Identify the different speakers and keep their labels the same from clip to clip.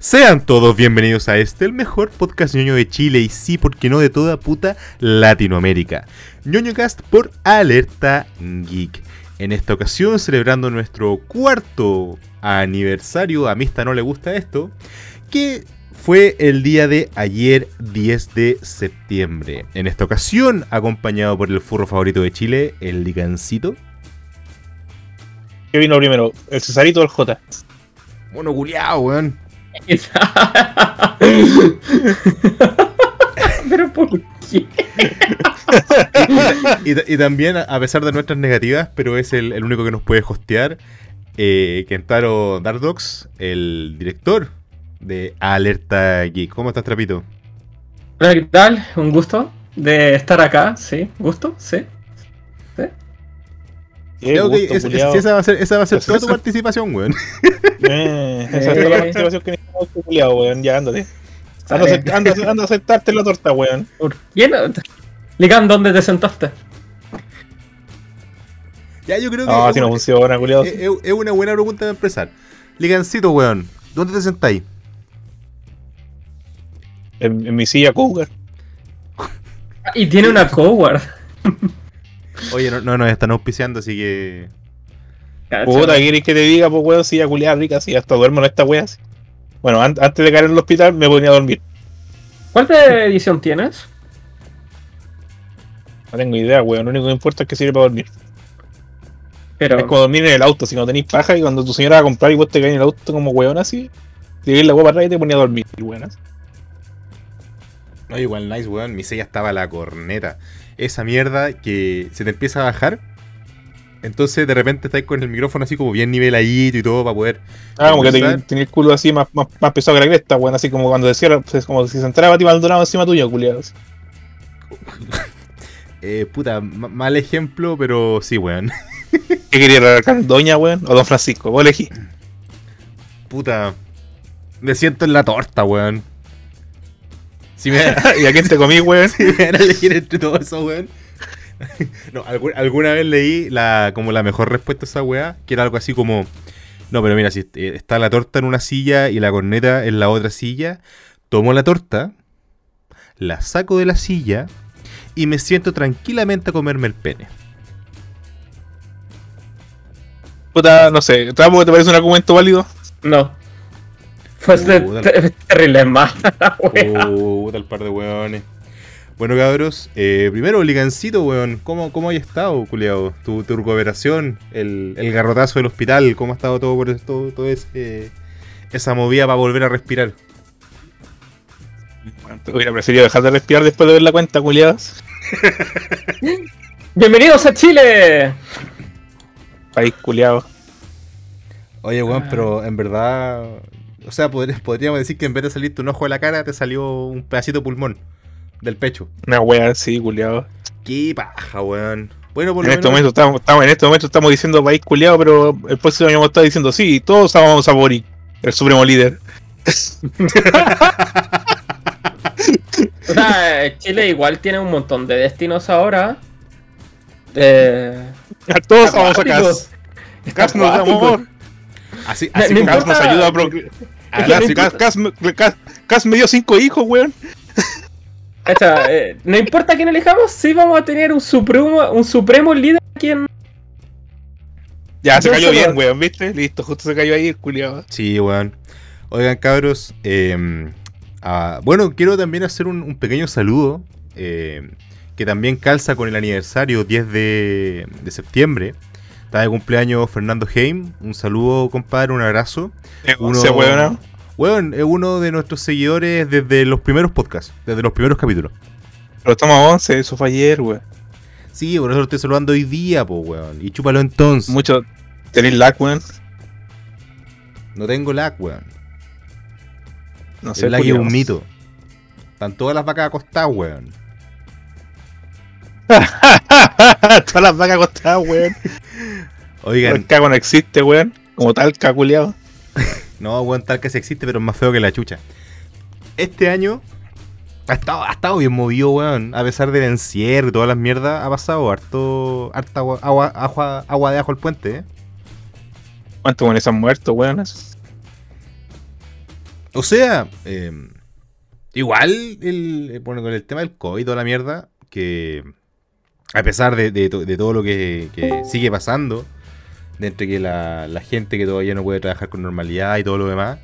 Speaker 1: Sean todos bienvenidos a este, el mejor podcast ñoño de Chile y sí, porque no de toda puta Latinoamérica. ñoñocast por Alerta Geek. En esta ocasión, celebrando nuestro cuarto aniversario, a Mista no le gusta esto, que fue el día de ayer 10 de septiembre. En esta ocasión, acompañado por el furro favorito de Chile, el Ligancito.
Speaker 2: ¿Qué vino primero? ¿El Cesarito o el J?
Speaker 1: Mono culiao, weón.
Speaker 3: Pero por qué?
Speaker 1: Y, y también, a pesar de nuestras negativas, pero es el, el único que nos puede hostear, eh, Kentaro Dardox, el director de Alerta Geek. ¿Cómo estás, Trapito?
Speaker 3: Hola, ¿qué tal? Un gusto de estar acá, sí, gusto, sí.
Speaker 1: Creo que es- es- esa va a ser, esa va a ser toda tu participación, weón.
Speaker 2: Eh, esa es toda la participación que necesitamos, este culiao, weón. Ya, ándate. Anda, anda, anda a aceptarte la torta, weón.
Speaker 3: Ligan, ¿dónde te sentaste?
Speaker 1: Ya, yo creo que es,
Speaker 2: así no funciona, culiao.
Speaker 1: es- es- es una buena pregunta de empezar. Ligancito, weón, ¿dónde te sentáis?
Speaker 2: En, en mi silla cougar.
Speaker 3: Ah, Y tiene una coward.
Speaker 1: Oye, no, no nos están auspiciando, así que.
Speaker 2: Puta, ¿qué querés que te diga, pues, weón? Silla culiada rica, así hasta duermo en esta wea. así. Bueno, an- antes de caer en el hospital me ponía a dormir.
Speaker 3: ¿Cuál de edición tienes?
Speaker 2: No tengo idea, weón. Lo único que importa es que sirve para dormir.
Speaker 3: Pero
Speaker 2: Es como dormir en el auto, si no tenéis paja y cuando tu señora va a comprar y vos te caes en el auto como weón así, te llegas la para atrás y te ponía a dormir, weón. así.
Speaker 1: No, igual nice, weón. Mi sella estaba a la corneta. Esa mierda que se te empieza a bajar. Entonces de repente estáis con el micrófono así como bien niveladito y todo para poder.
Speaker 2: Ah, como que tenía el culo así más, más, más pesado que la cresta, weón. Así como cuando decía, pues, como si se entraba Pati Maldonado encima tuyo, culiado.
Speaker 1: Eh, puta, ma- mal ejemplo, pero sí, weón.
Speaker 2: ¿Qué quería arrancar? ¿Doña, weón? ¿O Don Francisco? Vos elegí.
Speaker 1: Puta. Me siento en la torta, weón. Si me,
Speaker 2: ¿Y a quién te comí, weón?
Speaker 1: si me van a elegir entre todo eso, weón. No, algu- alguna vez leí la, como la mejor respuesta a esa weá, que era algo así como. No, pero mira, si eh, está la torta en una silla y la corneta en la otra silla, tomo la torta, la saco de la silla y me siento tranquilamente a comerme el pene.
Speaker 2: Puta, no sé. ¿Trapo te parece un argumento válido?
Speaker 3: no. Pues
Speaker 1: Puta.
Speaker 3: te- terrible más.
Speaker 1: Puta el par de weones. Bueno, cabros, eh, primero, Ligancito, weón, ¿cómo, cómo hay estado, culiado? Tu, tu recuperación, el, el garrotazo del hospital, ¿cómo ha estado todo por todo ese, esa movida para volver a respirar?
Speaker 2: Bueno, te hubiera preferido dejar de respirar después de ver la cuenta, culiados.
Speaker 3: Bienvenidos a Chile.
Speaker 2: País culiado.
Speaker 1: Oye, weón,
Speaker 3: Ah.
Speaker 1: pero en verdad, o sea, podr- podríamos decir que en vez de salirte un ojo de la cara, te salió un pedacito de pulmón del pecho.
Speaker 2: Una wea así, culiado.
Speaker 1: Qué paja, weón. Bueno, por
Speaker 2: En
Speaker 1: lo
Speaker 2: este
Speaker 1: menos-
Speaker 2: momento estamos, estamos- en este momento estamos diciendo país culiado, pero el próximo año vamos a estar diciendo sí, todos vamos a Boric, el supremo líder.
Speaker 3: O sea, Chile igual tiene un montón de destinos ahora. Eh,
Speaker 2: Todos vamos a
Speaker 3: acuáticos.
Speaker 2: Cas. Nos amor.
Speaker 1: Así, así como-
Speaker 2: Cas nos ayuda a procrear. Cas, me- me dio cinco hijos, weón.
Speaker 3: cacha, eh, no importa quién elijamos, sí vamos a tener un supremo, un supremo líder aquí en.
Speaker 2: Ya, se cayó bien, weón, ¿viste? Listo, justo se cayó ahí el culiado.
Speaker 1: Sí, weón. Oigan, cabros. eh, ah, bueno, quiero también hacer un, un pequeño saludo. eh, que también calza con el aniversario 10 de, de septiembre. Está de cumpleaños Fernando Heim. Un saludo, compadre, un abrazo. Uno,
Speaker 2: Se weón,
Speaker 1: Weón, es uno de nuestros seguidores desde los primeros podcasts, desde los primeros capítulos.
Speaker 2: Pero estamos a 11, eso fue ayer, weón.
Speaker 1: Sí, por eso lo estoy saludando hoy día, po, weón. Y chúpalo entonces.
Speaker 2: Mucho. Tenéis lag, weón.
Speaker 1: No tengo lag, weón.
Speaker 2: No sé,
Speaker 1: el lag es un mito. Están todas las vacas acostadas, weón.
Speaker 2: Todas las vacas acostadas, weón.
Speaker 1: Oigan,
Speaker 2: El cago no existe, weón. Como tal, caculeado.
Speaker 1: No, weón, tal que se existe, pero es más feo que la chucha. Este año ha estado, ha estado bien movido, weón. A pesar del encierro y todas las mierdas, ha pasado harto, harta agua, agua, agua, agua de ajo al puente, ¿eh?
Speaker 2: ¿Cuántos weones han muerto, weón?
Speaker 1: O sea, eh, igual, el, bueno, con el tema del COVID y toda la mierda, que a pesar de, de, de todo lo que, que, sigue pasando, de entre que la, la, gente que todavía no puede trabajar con normalidad y todo lo demás,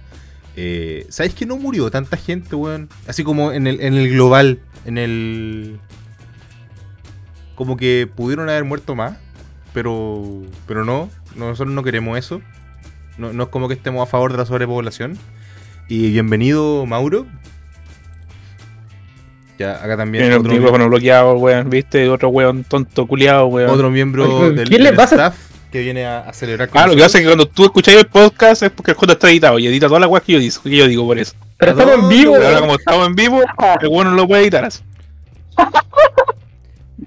Speaker 1: eh, ¿sabes que no murió tanta gente, weón? Así como en el, en el global, en el... Como que pudieron haber muerto más, pero, pero no, nosotros no queremos eso. No, no es como que estemos a favor de la sobrepoblación. Y bienvenido, Mauro. Ya, acá también.
Speaker 2: Tiene otro el micrófono bloqueado, weón, ¿viste? Otro weón tonto culiado, weón.
Speaker 1: Otro miembro del,
Speaker 3: ¿qué le
Speaker 1: del
Speaker 3: pasa?
Speaker 1: staff que viene a, a celebrar con
Speaker 2: Ah, lo que pasa es que cuando tú escuchas el podcast es porque el J está editado y edita todas las weas que yo, digo, que yo digo por eso.
Speaker 3: Pero
Speaker 1: ¿A
Speaker 3: estamos en vivo?
Speaker 2: Pero ahora como estamos en vivo, el bueno no lo puede editar así.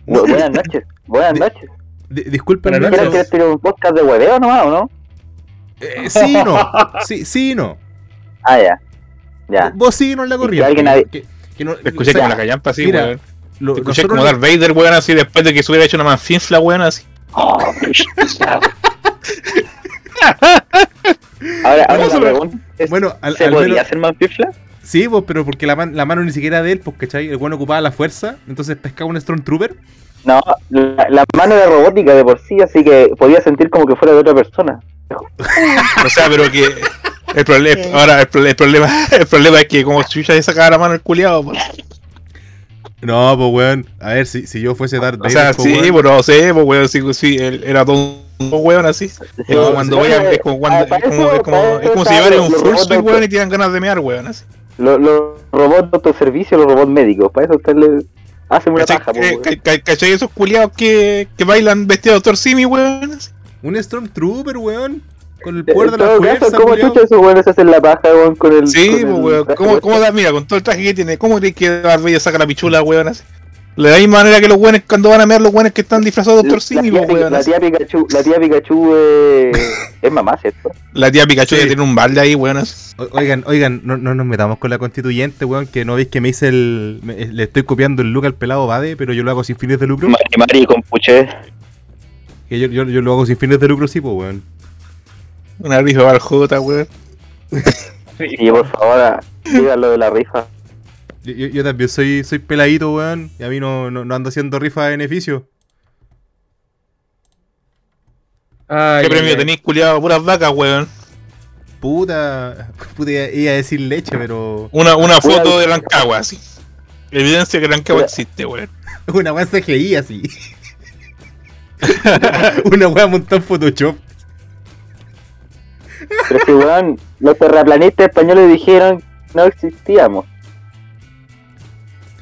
Speaker 4: Bu- buenas noches, buenas noches.
Speaker 1: Di- disculpen,
Speaker 3: Buenas
Speaker 4: ¿Quieres un podcast de hueveo nomás o no?
Speaker 1: Eh, sí y no. Sí, sí y no.
Speaker 4: Ah, ya. Ya.
Speaker 1: Vos síguenos la corriente.
Speaker 4: alguien ha-
Speaker 1: que- que no-
Speaker 2: Te escuché
Speaker 1: o sea,
Speaker 2: como la callampa así, weón.
Speaker 1: lo-
Speaker 2: Te escuché como Darth Vader, weón, así después de que se hubiera hecho una manfinfla, weón, así.
Speaker 4: Ahora, ahora la pregunta es,
Speaker 1: Bueno, al,
Speaker 4: ¿se
Speaker 1: al
Speaker 4: podría
Speaker 1: menos.
Speaker 4: hacer manfifla?
Speaker 1: Sí, pues, pero porque la, man- la mano ni siquiera de él, pues, ¿cachai? El bueno ocupaba la fuerza, entonces pescaba un Stormtrooper.
Speaker 4: No, la, la mano de robótica de por sí, así que podía sentir como que fuera de otra persona.
Speaker 2: O sea, pero que. El problema, ahora, el, pro- el problema, el problema es que como chucha le sacaba la mano el culiado, pues.
Speaker 1: No, pues, weón. A ver, si, si yo fuese Darth
Speaker 2: O
Speaker 1: Vader,
Speaker 2: sea,
Speaker 1: pues,
Speaker 2: sí,
Speaker 1: weón.
Speaker 2: pues no sé, pues weón, sí, sí, él era todo un weón así. Es como cuando vean, es como cuando, es como, es como, es como si llevaran un full weón, y tienen ganas de mear, weón, así.
Speaker 4: Los, los robots de autoservicio, los robots médicos, para eso usted le hace una
Speaker 2: ¿Cachai?
Speaker 4: paja. po,
Speaker 2: Eh, ca- ¿Cachai esos culiados que, que bailan vestidos de Doctor Simi, weón? así?
Speaker 1: Un Stormtrooper, weón. Con el poder de la
Speaker 4: caso,
Speaker 1: fuerza,
Speaker 4: ¿cómo chucha esos weones hacen la paja, weón, con el.
Speaker 2: Sí,
Speaker 4: con
Speaker 2: pues
Speaker 4: el
Speaker 2: ¿Cómo, cómo da, mira, con todo el traje que tiene, ¿cómo crees que Darth Vader saca la pichula, weón? Así? De la misma manera que los weones cuando van a mear los weones que están disfrazados de Doctor
Speaker 4: la,
Speaker 2: Simi,
Speaker 4: tía,
Speaker 2: pues, weón.
Speaker 4: la tía Pikachu, la tía Pikachu eh, es mamá, ¿cierto?
Speaker 2: La tía Pikachu
Speaker 1: Sí.
Speaker 2: ya tiene un balde ahí, weón.
Speaker 1: Oigan, oigan, no, no nos metamos con la constituyente, weón, que no veis que me hice el... me- le estoy copiando el look al pelado Bade, pero yo lo hago sin fines de lucro.
Speaker 4: Mari Mari con puché.
Speaker 1: Que yo, yo, yo lo hago sin fines de lucro, sí, pues, weón.
Speaker 2: Una rifa para el Jota, weón.
Speaker 4: Y por favor, digan lo de la rifa.
Speaker 1: Yo, yo- yo también soy, soy peladito, weón, y a mí no, no, no ando haciendo rifa de beneficio.
Speaker 3: Ay,
Speaker 2: ¿Qué premio tenéis, culiado? Puras vacas, weón.
Speaker 1: Puta, puta, iba a decir leche, pero...
Speaker 2: Una, una
Speaker 4: Pura-
Speaker 2: foto de Rancagua, así. Evidencia que Rancagua existe, weón.
Speaker 1: Una weá CGI así. Una weá montada en Photoshop.
Speaker 4: Pero si, weón, los terraplanistas españoles dijeron no existíamos.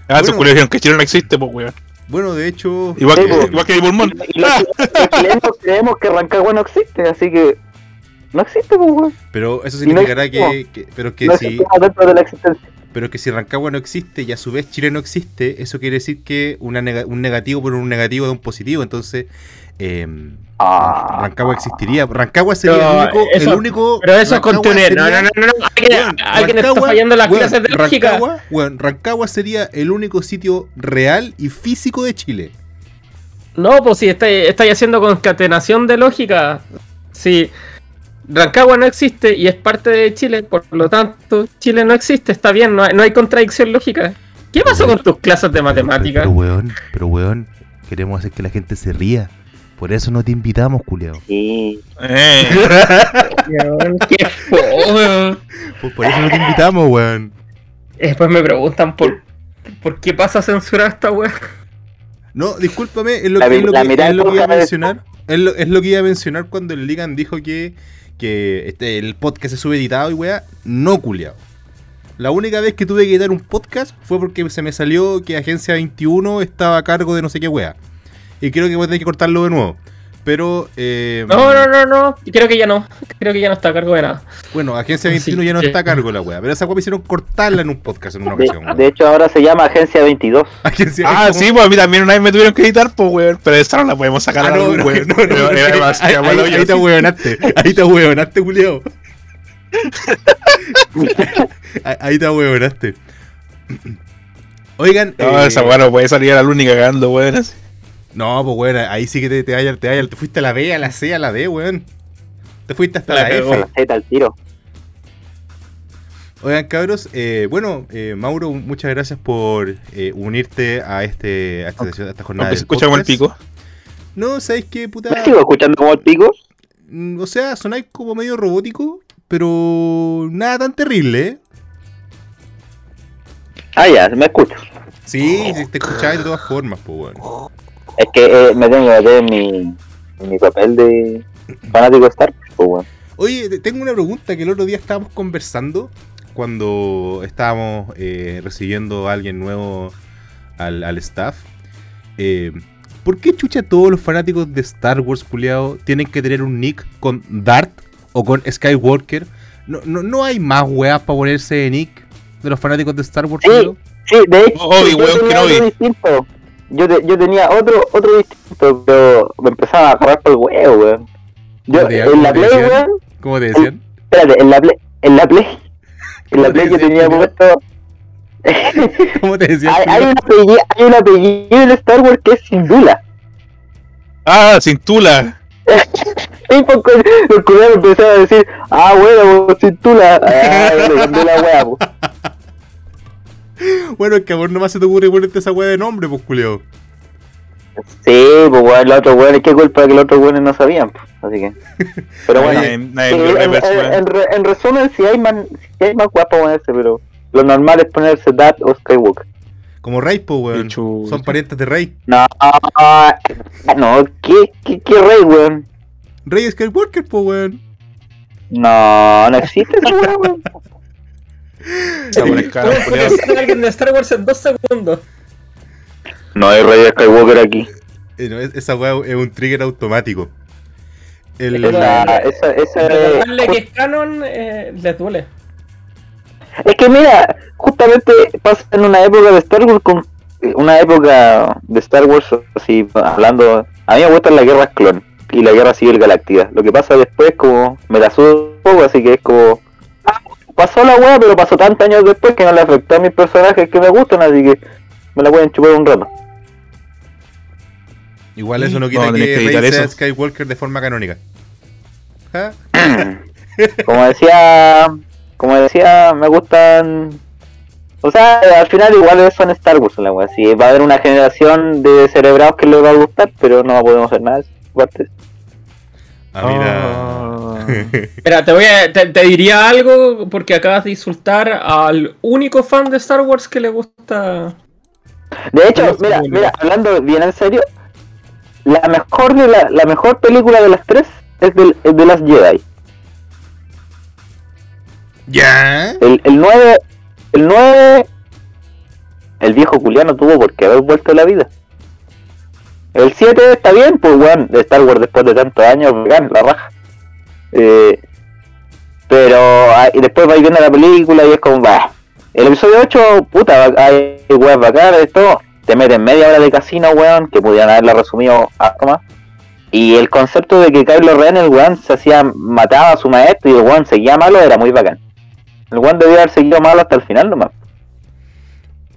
Speaker 2: Ah, esos
Speaker 1: Bueno.
Speaker 2: culiados dijeron que Chile no existe, pues, weón.
Speaker 1: Bueno, de hecho...
Speaker 2: Igual,
Speaker 4: Sí,
Speaker 2: que,
Speaker 4: pues.
Speaker 2: igual que el pulmón.
Speaker 4: Y los chilenos creemos, creemos que Rancagua no existe, así que no existe, pues, weón.
Speaker 1: Pero eso
Speaker 4: no
Speaker 1: significará que, que- pero que
Speaker 4: No
Speaker 1: si
Speaker 4: dentro de la existencia.
Speaker 1: pero que si Rancagua no existe y a su vez Chile no existe, eso quiere decir que una nega- un negativo por un negativo da un positivo, entonces eh,
Speaker 4: Ah.
Speaker 1: Rancagua existiría. Rancagua sería
Speaker 3: No,
Speaker 1: el único,
Speaker 3: eso-
Speaker 1: el único
Speaker 3: Pero eso es
Speaker 1: Rancagua
Speaker 3: continuidad. No,
Speaker 1: sería-
Speaker 3: no, no, no. no. Alguien, está fallando las
Speaker 1: weón,
Speaker 3: clases de lógica.
Speaker 1: Rancagua, weón, Rancagua sería el único sitio real y físico de Chile.
Speaker 3: No, pues si estáis estáis haciendo concatenación de lógica. Si Rancagua no existe y es parte de Chile, por lo tanto, Chile no existe, está bien, no hay, no hay contradicción lógica. ¿Qué pasó con tus clases de matemáticas?
Speaker 1: Pero weón, pero weón, queremos hacer que la gente se ría. Por eso no te invitamos, culiao.
Speaker 4: Sí.
Speaker 2: Eh,
Speaker 3: Weón, Qué fome.
Speaker 1: Por, por eso no te invitamos, weón.
Speaker 3: Después me preguntan por, por qué pasa a censurar esta weá.
Speaker 1: No, discúlpame, es lo,
Speaker 4: La
Speaker 1: que,
Speaker 4: mi-
Speaker 1: es lo
Speaker 4: la
Speaker 1: que-
Speaker 4: mirada
Speaker 1: es lo que iba a mencionar. Es lo, es lo que iba a mencionar cuando el Ligan dijo que, que este, el podcast se sube editado y weá. No, culiao. La única vez que tuve que editar un podcast fue porque se me salió que Agencia 21 estaba a cargo de no sé qué weá. Y creo que voy a tener que cortarlo de nuevo. Pero, eh,
Speaker 3: No, no, no, no. Creo que ya no. Creo que ya no está a cargo de nada.
Speaker 1: bueno, Agencia
Speaker 3: Sí,
Speaker 1: 21 ya no está a cargo de la weá. Pero esa weá me hicieron cortarla en un podcast en una
Speaker 4: De,
Speaker 1: ocasión. weón.
Speaker 4: de hecho, ahora se llama Agencia 22.
Speaker 1: Agencia
Speaker 2: ah,
Speaker 1: como-
Speaker 2: sí, pues a mí también una vez me tuvieron que editar, pues, weón. Pero esa no la podemos sacar
Speaker 1: Ah,
Speaker 2: a
Speaker 1: no,
Speaker 2: algún
Speaker 1: no,
Speaker 2: weón.
Speaker 1: no, ahí- te
Speaker 2: sí.
Speaker 1: huevonaste, ahí te huevonaste, culiao. ahí, te huevonaste. Oigan,
Speaker 2: No,
Speaker 1: eh,
Speaker 2: esa weón no puede salir a la luz ni cagando, weón. así.
Speaker 1: No, pues weón, ahí sí que te, te, vaya- te, vaya- te fuiste a la B, a la C, a la D, weón. Te fuiste hasta
Speaker 2: La
Speaker 1: la, F.
Speaker 4: la Z al tiro.
Speaker 1: Oigan, cabros, eh, bueno, eh, Mauro, muchas gracias por eh, unirte a este a esta, a esta jornada.
Speaker 2: Se escucha como el pico.
Speaker 1: No, ¿sabes qué, puta?
Speaker 4: ¿Me sigo escuchando como el pico?
Speaker 1: Mm, O sea, sonáis como medio robótico, pero nada tan terrible, ¿eh?
Speaker 4: Ah, ya, me escucho.
Speaker 1: Sí, sí, te escucháis de todas formas, pues, bueno.
Speaker 4: Es que eh, me tengo que meter en mi, en mi papel de fanático de Star Wars, pues.
Speaker 1: Oye, te- tengo una pregunta que el otro día estábamos conversando cuando estábamos eh, recibiendo a alguien nuevo al, al staff. Eh, ¿Por qué chucha todos los fanáticos de Star Wars, culiao, tienen que tener un nick con Dart o con Skywalker? ¿No, no, no hay más weas para ponerse de nick de los fanáticos de Star Wars,
Speaker 4: Sí.
Speaker 1: culiao?
Speaker 4: Sí, de hecho,
Speaker 2: Obi,
Speaker 4: yo
Speaker 2: weón, Kenobi.
Speaker 4: distinto. Yo, te- yo tenía otro, otro distinto, pero me empezaba a agarrar por el huevo, weón. Yo,
Speaker 1: ¿Cómo te-
Speaker 4: en la Play,
Speaker 1: decían?
Speaker 4: weón,
Speaker 1: ¿Cómo te decían?
Speaker 4: espérate, en la Play, en la Play, en la
Speaker 1: ¿Cómo te
Speaker 4: Play
Speaker 1: decían,
Speaker 4: tenía puesto,
Speaker 1: ¿Cómo te decían?
Speaker 4: hay, hay un apellido, hay un apellido en Star Wars que es Sindula.
Speaker 2: Ah, sin tula.
Speaker 4: Y por cu- los culiados empezaron a decir, ah, bueno, pues, Sindula. Ah, la wea, pues.
Speaker 1: Bueno, es que a vos nomás se te ocurre ponerte esa wea de nombre, pues, culiao.
Speaker 4: Sí, pues weón, los otros weones, qué culpa que los otros weones no sabían, pues. Así que. Pero bueno. En,
Speaker 2: Reverse,
Speaker 4: en-
Speaker 2: weón.
Speaker 4: en re- en resumen, si hay, man, si hay más guapo ponerse, pero lo normal es ponerse Dad o Skywalker.
Speaker 1: Como Rey, pues, weón. Son parientes de Rey.
Speaker 4: No, no, ¿qué, qué, qué rey, weón?
Speaker 1: Rey Skywalker, pues, weón.
Speaker 4: No, no existe esa weá, weón.
Speaker 3: Alguien de Star Wars en dos segundos.
Speaker 4: No hay rey de Skywalker aquí.
Speaker 1: Eh, no, es- esa weá es un trigger automático. El,
Speaker 4: Esa, esa, esa,
Speaker 3: Recordarle que es canon eh, les duele.
Speaker 4: Es que mira, justamente pasa en una época de Star Wars con una época de Star Wars así hablando, a mí me gustan las guerras clon y la guerra civil galáctica. Lo que pasa después como me la subo un poco, así que es como pasó la wea, pero pasó tantos años después que no le afectó a mis personajes que me gustan, así que me la pueden chupar un rato.
Speaker 1: Igual eso no quita
Speaker 2: Vamos a tener
Speaker 1: que,
Speaker 2: que
Speaker 1: Rey
Speaker 2: editar
Speaker 1: sea
Speaker 2: eso.
Speaker 1: Skywalker de forma canónica.
Speaker 4: Como decía, como decía, me gustan o sea, al final igual son Star Wars la wea, sí, va a haber una generación de cerebrados que les va a gustar, pero no podemos hacer nada de.
Speaker 1: Ah, mira.
Speaker 2: Ah.
Speaker 3: Mira, te voy a, te, te diría algo porque acabas de insultar al único fan de Star Wars que le gusta.
Speaker 4: De hecho, mira, mira, hablando bien en serio, la mejor de la, la mejor película de las tres es, del, es de las Jedi.
Speaker 1: ¿Ya?
Speaker 4: El, el 9, el 9, el viejo culiano tuvo por qué haber vuelto a la vida. El 7 está bien, pues weón, de Star Wars después de tantos años, vegan, la raja. Eh, pero ah, y después vais viendo la película y es como, bah. El episodio 8, puta, hay weas bacanas, todo. Te meten media hora de casino, weón, que pudieran haberla resumido algo más. Y el concepto de que Kylo Ren, el weón, se hacía, mataba a su maestro y el weón seguía malo, era muy bacán. El weón debía haber seguido malo hasta el final nomás.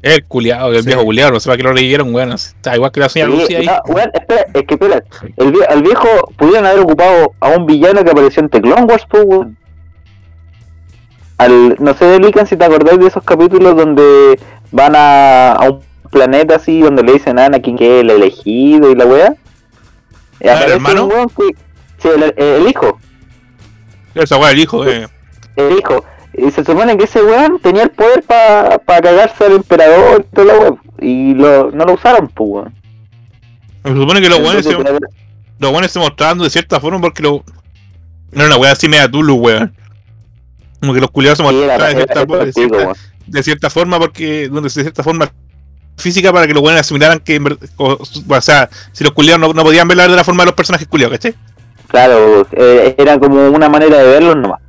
Speaker 2: El culiado, el
Speaker 1: Sí.
Speaker 2: viejo culiado, no sé para qué lo leyeron, weón. Está igual que la señora
Speaker 4: Sí,
Speaker 2: Lucía ahí.
Speaker 4: no, weón, espera, es que espera, el, vie- al viejo pudieron haber ocupado a un villano que apareció en The Clone Wars, pues, weón. Al, no sé, Lican, si te acordáis de esos capítulos donde van a, a un planeta así, donde le dicen a Anakin que es el elegido y la
Speaker 2: Ah, ¿el hermano?
Speaker 4: que- sí, el, el hijo,
Speaker 2: Esa weá, el hijo, eh.
Speaker 4: el hijo. Y se supone que ese weón tenía el poder para cagarse al emperador y toda la wea. Y lo, no lo usaron, pues, weón.
Speaker 2: Se supone que los weones se, los weones se mostraban de cierta forma porque lo. No era una weá así media Tulu, weón. Como que los culiados se mostraban de cierta,
Speaker 4: era
Speaker 2: de
Speaker 4: pico,
Speaker 2: cierta-
Speaker 4: weón.
Speaker 2: de cierta forma porque. donde de cierta forma física para que los weones asimilaran que o, o sea, si los culiados no, no podían verla de la forma de los personajes culiados, ¿cachai?
Speaker 4: Claro, eh, era como una manera de verlos nomás.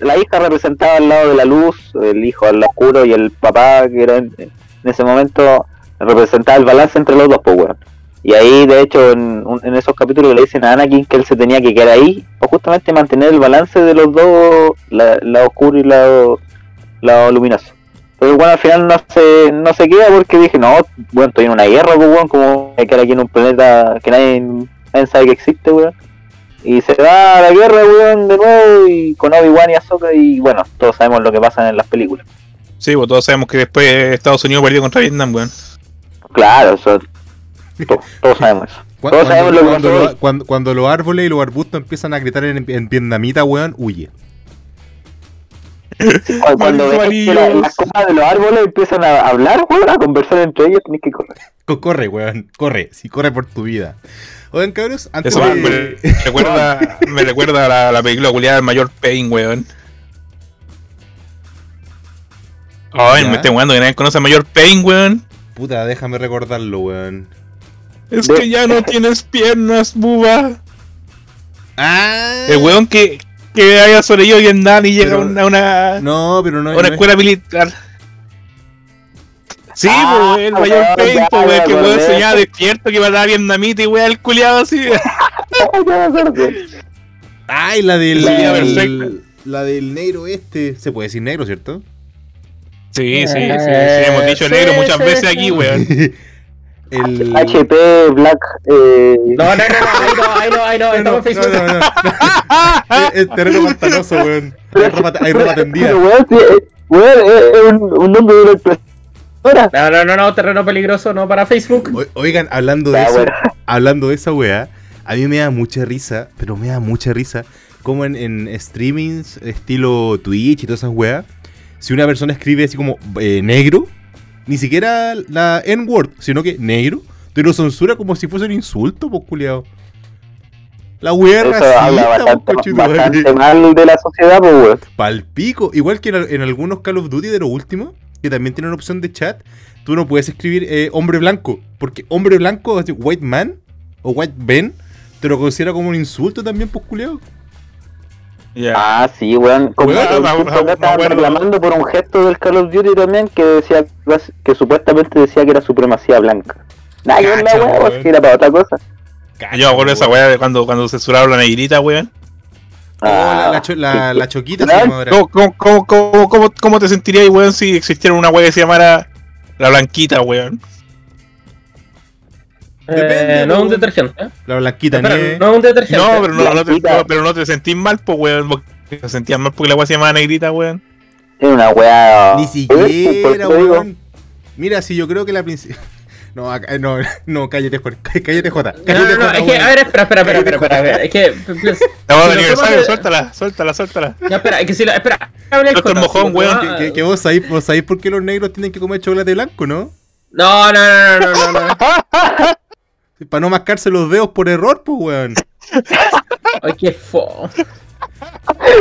Speaker 4: La hija representaba al lado de la luz, el hijo al oscuro y el papá, que era en, ese momento, representaba el balance entre los dos, pues, weón. Y ahí, de hecho, en, en esos capítulos le dicen a Anakin que él se tenía que quedar ahí, o justamente mantener el balance de los dos, la- lado oscuro y lado, lado luminoso. Pero bueno, al final no se, no se queda porque dije, no, bueno, estoy en una guerra, pues, weón, como me quedar aquí en un planeta que nadie, nadie sabe que existe, weón. Y se va a la guerra, weón, de nuevo, y con Obi-Wan y Ahsoka, y bueno, todos sabemos lo que pasa en las películas.
Speaker 2: Sí, pues todos sabemos que después Estados Unidos perdió contra Vietnam, weón.
Speaker 4: Claro, eso. to- todos sabemos eso. Todos sabemos lo que
Speaker 1: cuando, lo- cuando- cuando los árboles y los arbustos empiezan a gritar en, en vietnamita, weón, huye.
Speaker 4: Cu- Cuando ves que la- las copas de los árboles empiezan a hablar, weón, a conversar entre ellos, tenés que correr.
Speaker 1: Co- Corre, weón, corre, sí, corre por tu vida. Oigan, cabros, antes
Speaker 2: Eso me,
Speaker 1: de...
Speaker 2: me recuerda, me recuerda a la, la película culiada del mayor Pain, weón. Ay,
Speaker 1: ¿Ya?
Speaker 2: me estoy jugando que nadie conoce a Mayor Pain, weón.
Speaker 1: Puta, déjame recordarlo, weón.
Speaker 2: Es que ya no tienes piernas, buba.
Speaker 1: Ah,
Speaker 2: El weón que, que haya sobrevivido a Vietnam y llega a una, una,
Speaker 1: No, pero no,
Speaker 2: a una
Speaker 1: no es-
Speaker 2: escuela militar. Sí,
Speaker 4: Ah,
Speaker 2: pues, el mayor
Speaker 4: weón, me
Speaker 2: que weón soñaba despierto que mataba a vietnamita y weón, el culiado así.
Speaker 1: Ay, la del...
Speaker 2: La vida
Speaker 1: el-
Speaker 2: perfecta.
Speaker 1: La del negro este. Se puede decir negro, ¿cierto?
Speaker 2: Sí, sí, sí, sí,
Speaker 3: Eh,
Speaker 2: hemos dicho
Speaker 3: sí,
Speaker 2: negro muchas
Speaker 3: sí,
Speaker 2: veces
Speaker 3: sí.
Speaker 2: aquí, weón.
Speaker 1: El...
Speaker 4: HP, Black, eh...
Speaker 3: No, no, no, ahí no, ahí no, ahí no, estamos en
Speaker 1: no,
Speaker 3: Facebook.
Speaker 1: no, no. es, terreno pantanoso, weón. Hay ropa, hay ropa tendida.
Speaker 4: Pero, weón, sí, eh, weón, es, es un, un nombre de una impresora.
Speaker 3: No, no, no, no, terreno peligroso, no para Facebook.
Speaker 1: O- Oigan, hablando de eso, hablando de esa weá, a mí me da mucha risa, pero me da mucha risa, como en, en streamings estilo Twitch y todas esas weas, si una persona escribe así como eh, negro, ni siquiera la N-word, sino que negro, te lo censura como si fuese un insulto, pues culiao. La wea
Speaker 4: Eso
Speaker 1: racista,
Speaker 4: habla
Speaker 1: pues,
Speaker 4: bastante, mal de la sociedad, pues, weón.
Speaker 1: Palpico. Igual que en, en algunos Call of Duty de lo último, que también tienen opción de chat, tú no puedes escribir eh, hombre blanco. Porque hombre blanco, así, white man o white Ben, te lo considera como un insulto también, pues culiao.
Speaker 2: Ya.
Speaker 4: Ah, sí, weón. Como
Speaker 1: Weón,
Speaker 2: me- me-
Speaker 4: acá
Speaker 2: me
Speaker 4: estaban
Speaker 2: acuerdo.
Speaker 4: reclamando por un gesto del Call of Duty también que decía que supuestamente decía que era supremacía blanca. Nah, es
Speaker 1: Cacha,
Speaker 4: weá,
Speaker 1: weón.
Speaker 4: que era para otra cosa.
Speaker 2: Yo me acuerdo esa weá de cuando, cuando censuraron la negrita, weón.
Speaker 1: Oh, la,
Speaker 4: Ah,
Speaker 1: la la- la choquita se llama ahora.
Speaker 2: ¿Cómo, cómo, cómo, cómo, te sentirías, weón, si existiera una weá que se llamara la blanquita, weón?
Speaker 1: Depende,
Speaker 3: Eh, no es un detergente. ¿eh?
Speaker 1: La blanquita
Speaker 3: Espera,
Speaker 1: nieve.
Speaker 3: no es un detergente.
Speaker 2: No, pero no, no te, no, pero no te sentís mal, pues, weón. porque Te sentías mal porque la weá se llamaba negrita, weón.
Speaker 4: Es una weá.
Speaker 1: Ni siquiera, weón. Mira, si yo creo que la princesa. No, acá- no, no, cállate, Juan. Cállate, Jota.
Speaker 3: No,
Speaker 1: Cállate,
Speaker 3: no, no,
Speaker 1: Jota,
Speaker 3: es que, a ver, espera, espera, espera, espera, espera, espera, es que, pues,
Speaker 2: La weá
Speaker 3: Si
Speaker 2: de aniversario, suéltala, suéltala, suéltala.
Speaker 3: ya, espera, es que si lo, espera, hable el
Speaker 2: Doctor
Speaker 3: Jota,
Speaker 2: Mojón, weón,
Speaker 1: Que, que vos sabéis, vos sabéis por qué los negros tienen que comer chocolate blanco, ¿no?
Speaker 3: No, no, no, no, no, no, no.
Speaker 1: Para no mascarse los dedos por error, pues, weón.
Speaker 3: Ay, qué fo.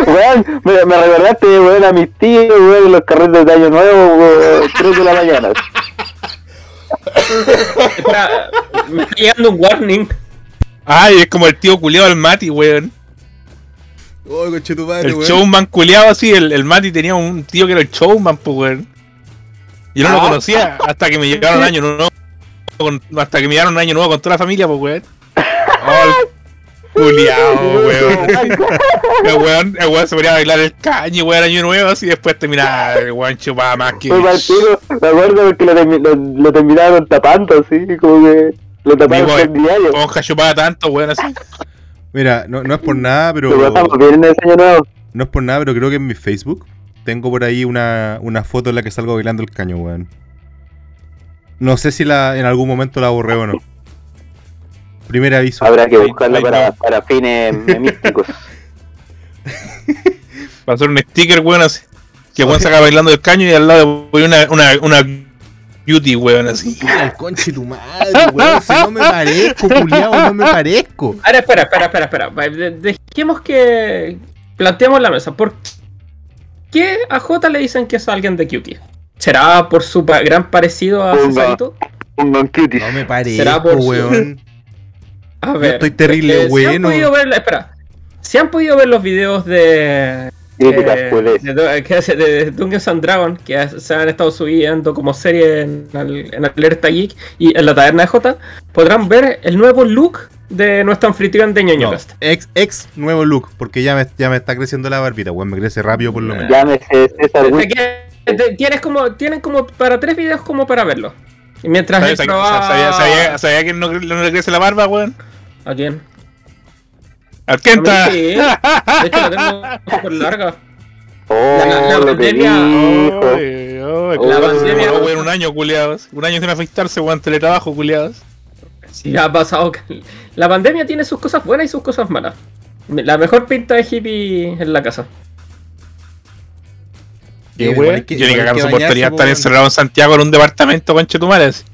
Speaker 4: Weón, me, me recordaste, weón, a mis tíos, weón, los carretes de Año Nuevo, weón, 3 de la mañana.
Speaker 3: Espera, me está llegando un warning.
Speaker 2: Ay, es como el tío culiado del Mati, weón.
Speaker 1: Oh, coche tu madre,
Speaker 2: El
Speaker 1: weón.
Speaker 2: showman culiado así, el, el Mati tenía un tío que era el showman, pues, weón. Yo no lo
Speaker 4: Ah.
Speaker 2: conocía hasta que me llegaron año nuevo. Con, hasta que me llegaron año nuevo con toda la familia, pues, weón. Oh, el culiao, weón. El weón, el weón se ponía a bailar el caño, weón, año nuevo, así después terminaba el weón chupaba más que.
Speaker 4: Fue partido, me acuerdo porque lo, lo, lo terminaron tapando, así, como que lo taparon con el diario.
Speaker 2: Ponja chupaba tanto, weón, así.
Speaker 1: Mira, no, no es por nada, pero.
Speaker 4: Bien en ese Año Nuevo.
Speaker 1: No es por nada, pero creo que en mi Facebook tengo por ahí una, una foto en la que salgo bailando el caño, weón. No sé si la en algún momento la borré o no. Primer aviso.
Speaker 4: Habrá que
Speaker 2: ahí
Speaker 4: para, fines místicos.
Speaker 2: Va a ser un sticker, weón, así. Que weón saca bailando el caño y al lado voy una, una, una beauty, weón, así.
Speaker 1: El conche tu madre, weón. Si no me parezco, culiao, no me parezco.
Speaker 3: Ahora, espera, espera, espera, espera. Dejemos que planteemos la mesa. ¿Por qué a J le dicen que es alguien de Cutie? ¿Será por su gran parecido a. Cesarito?
Speaker 1: No me
Speaker 3: Será
Speaker 1: parezco,
Speaker 3: por su-
Speaker 1: weón.
Speaker 3: A ver.
Speaker 1: estoy terrible
Speaker 3: eh,
Speaker 1: bueno.
Speaker 3: Si han podido ver, espera. Si han podido ver los videos de. Eh, de, de, Dungeons and Dragons que se han estado subiendo como serie en, en Alerta Geek y en la taberna de J, podrán ver el nuevo look de nuestro anfitrión de
Speaker 1: No,
Speaker 3: ñoñocast.
Speaker 1: ex, ex nuevo look, porque ya me, ya me está creciendo la barbita, weón. Me crece rápido por lo menos.
Speaker 3: Tienes como, tienen como para tres videos como para verlo. Y mientras
Speaker 2: ¿Sabía,
Speaker 3: él
Speaker 2: sabía,
Speaker 3: probaba-
Speaker 2: sabía, sabía, sabía que no, no le crece la barba, weón?
Speaker 3: ¿A quién?
Speaker 2: Arquenta.
Speaker 3: Sí. De hecho, la tengo súper larga.
Speaker 4: Oh,
Speaker 3: La- la pandemia-
Speaker 2: oye,
Speaker 3: La
Speaker 2: ¿cómo se
Speaker 3: pandemia-
Speaker 2: weón, un año, culiados. Un año sin afeitarse, weón, teletrabajo, culiados.
Speaker 3: Sí, ha pasado. que- La pandemia tiene sus cosas buenas y sus cosas malas. La mejor pinta de hippie en la casa.
Speaker 2: Qué weón. Yo ni cagando soportaría estar encerrado en Santiago en un departamento con chetumales.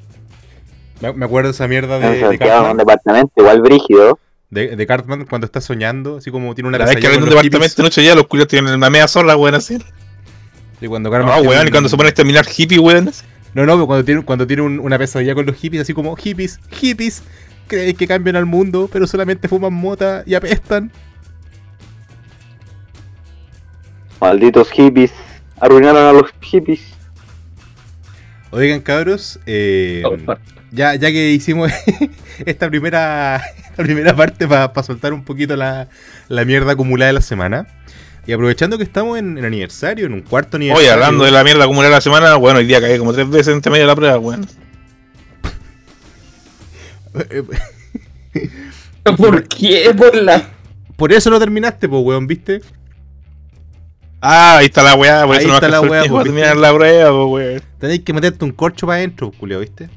Speaker 1: Me, me acuerdo de esa mierda de, de
Speaker 4: un departamento igual brígido.
Speaker 1: de, de Cartman cuando está soñando, así como tiene una
Speaker 2: La vez que en un departamento en ocho días los culiados tienen una media zorra, weón, así.
Speaker 1: Y cuando Cartman
Speaker 2: No,
Speaker 1: tiene
Speaker 2: weón, y cuando se pone a terminar hippie, weón.
Speaker 1: No, no, pero cuando tiene, cuando tiene un- una pesadilla con los hippies, así como hippies, hippies, creen que cambian al mundo, pero solamente fuman mota y apestan.
Speaker 4: Malditos hippies. Arruinaron a los hippies.
Speaker 1: Oigan, cabros, eh,
Speaker 3: Oh,
Speaker 1: ya, ya que hicimos esta primera, esta primera parte para soltar un poquito la, la mierda acumulada de la semana, y aprovechando que estamos en, en aniversario, en un cuarto aniversario.
Speaker 2: Oye, hablando de la mierda acumulada la semana, bueno, hoy día caí como tres veces entre medio de la prueba, weón.
Speaker 3: ¿Por qué? Por la.
Speaker 1: Por eso lo terminaste, pues, weón, ¿viste?
Speaker 2: Ah, ahí está la weá, por
Speaker 1: Ahí
Speaker 2: eso no
Speaker 1: está la weá,
Speaker 2: tiempo
Speaker 1: pues,
Speaker 2: terminar la prueba, pues, weón.
Speaker 1: Tenéis que meterte un corcho para adentro, culio, ¿viste?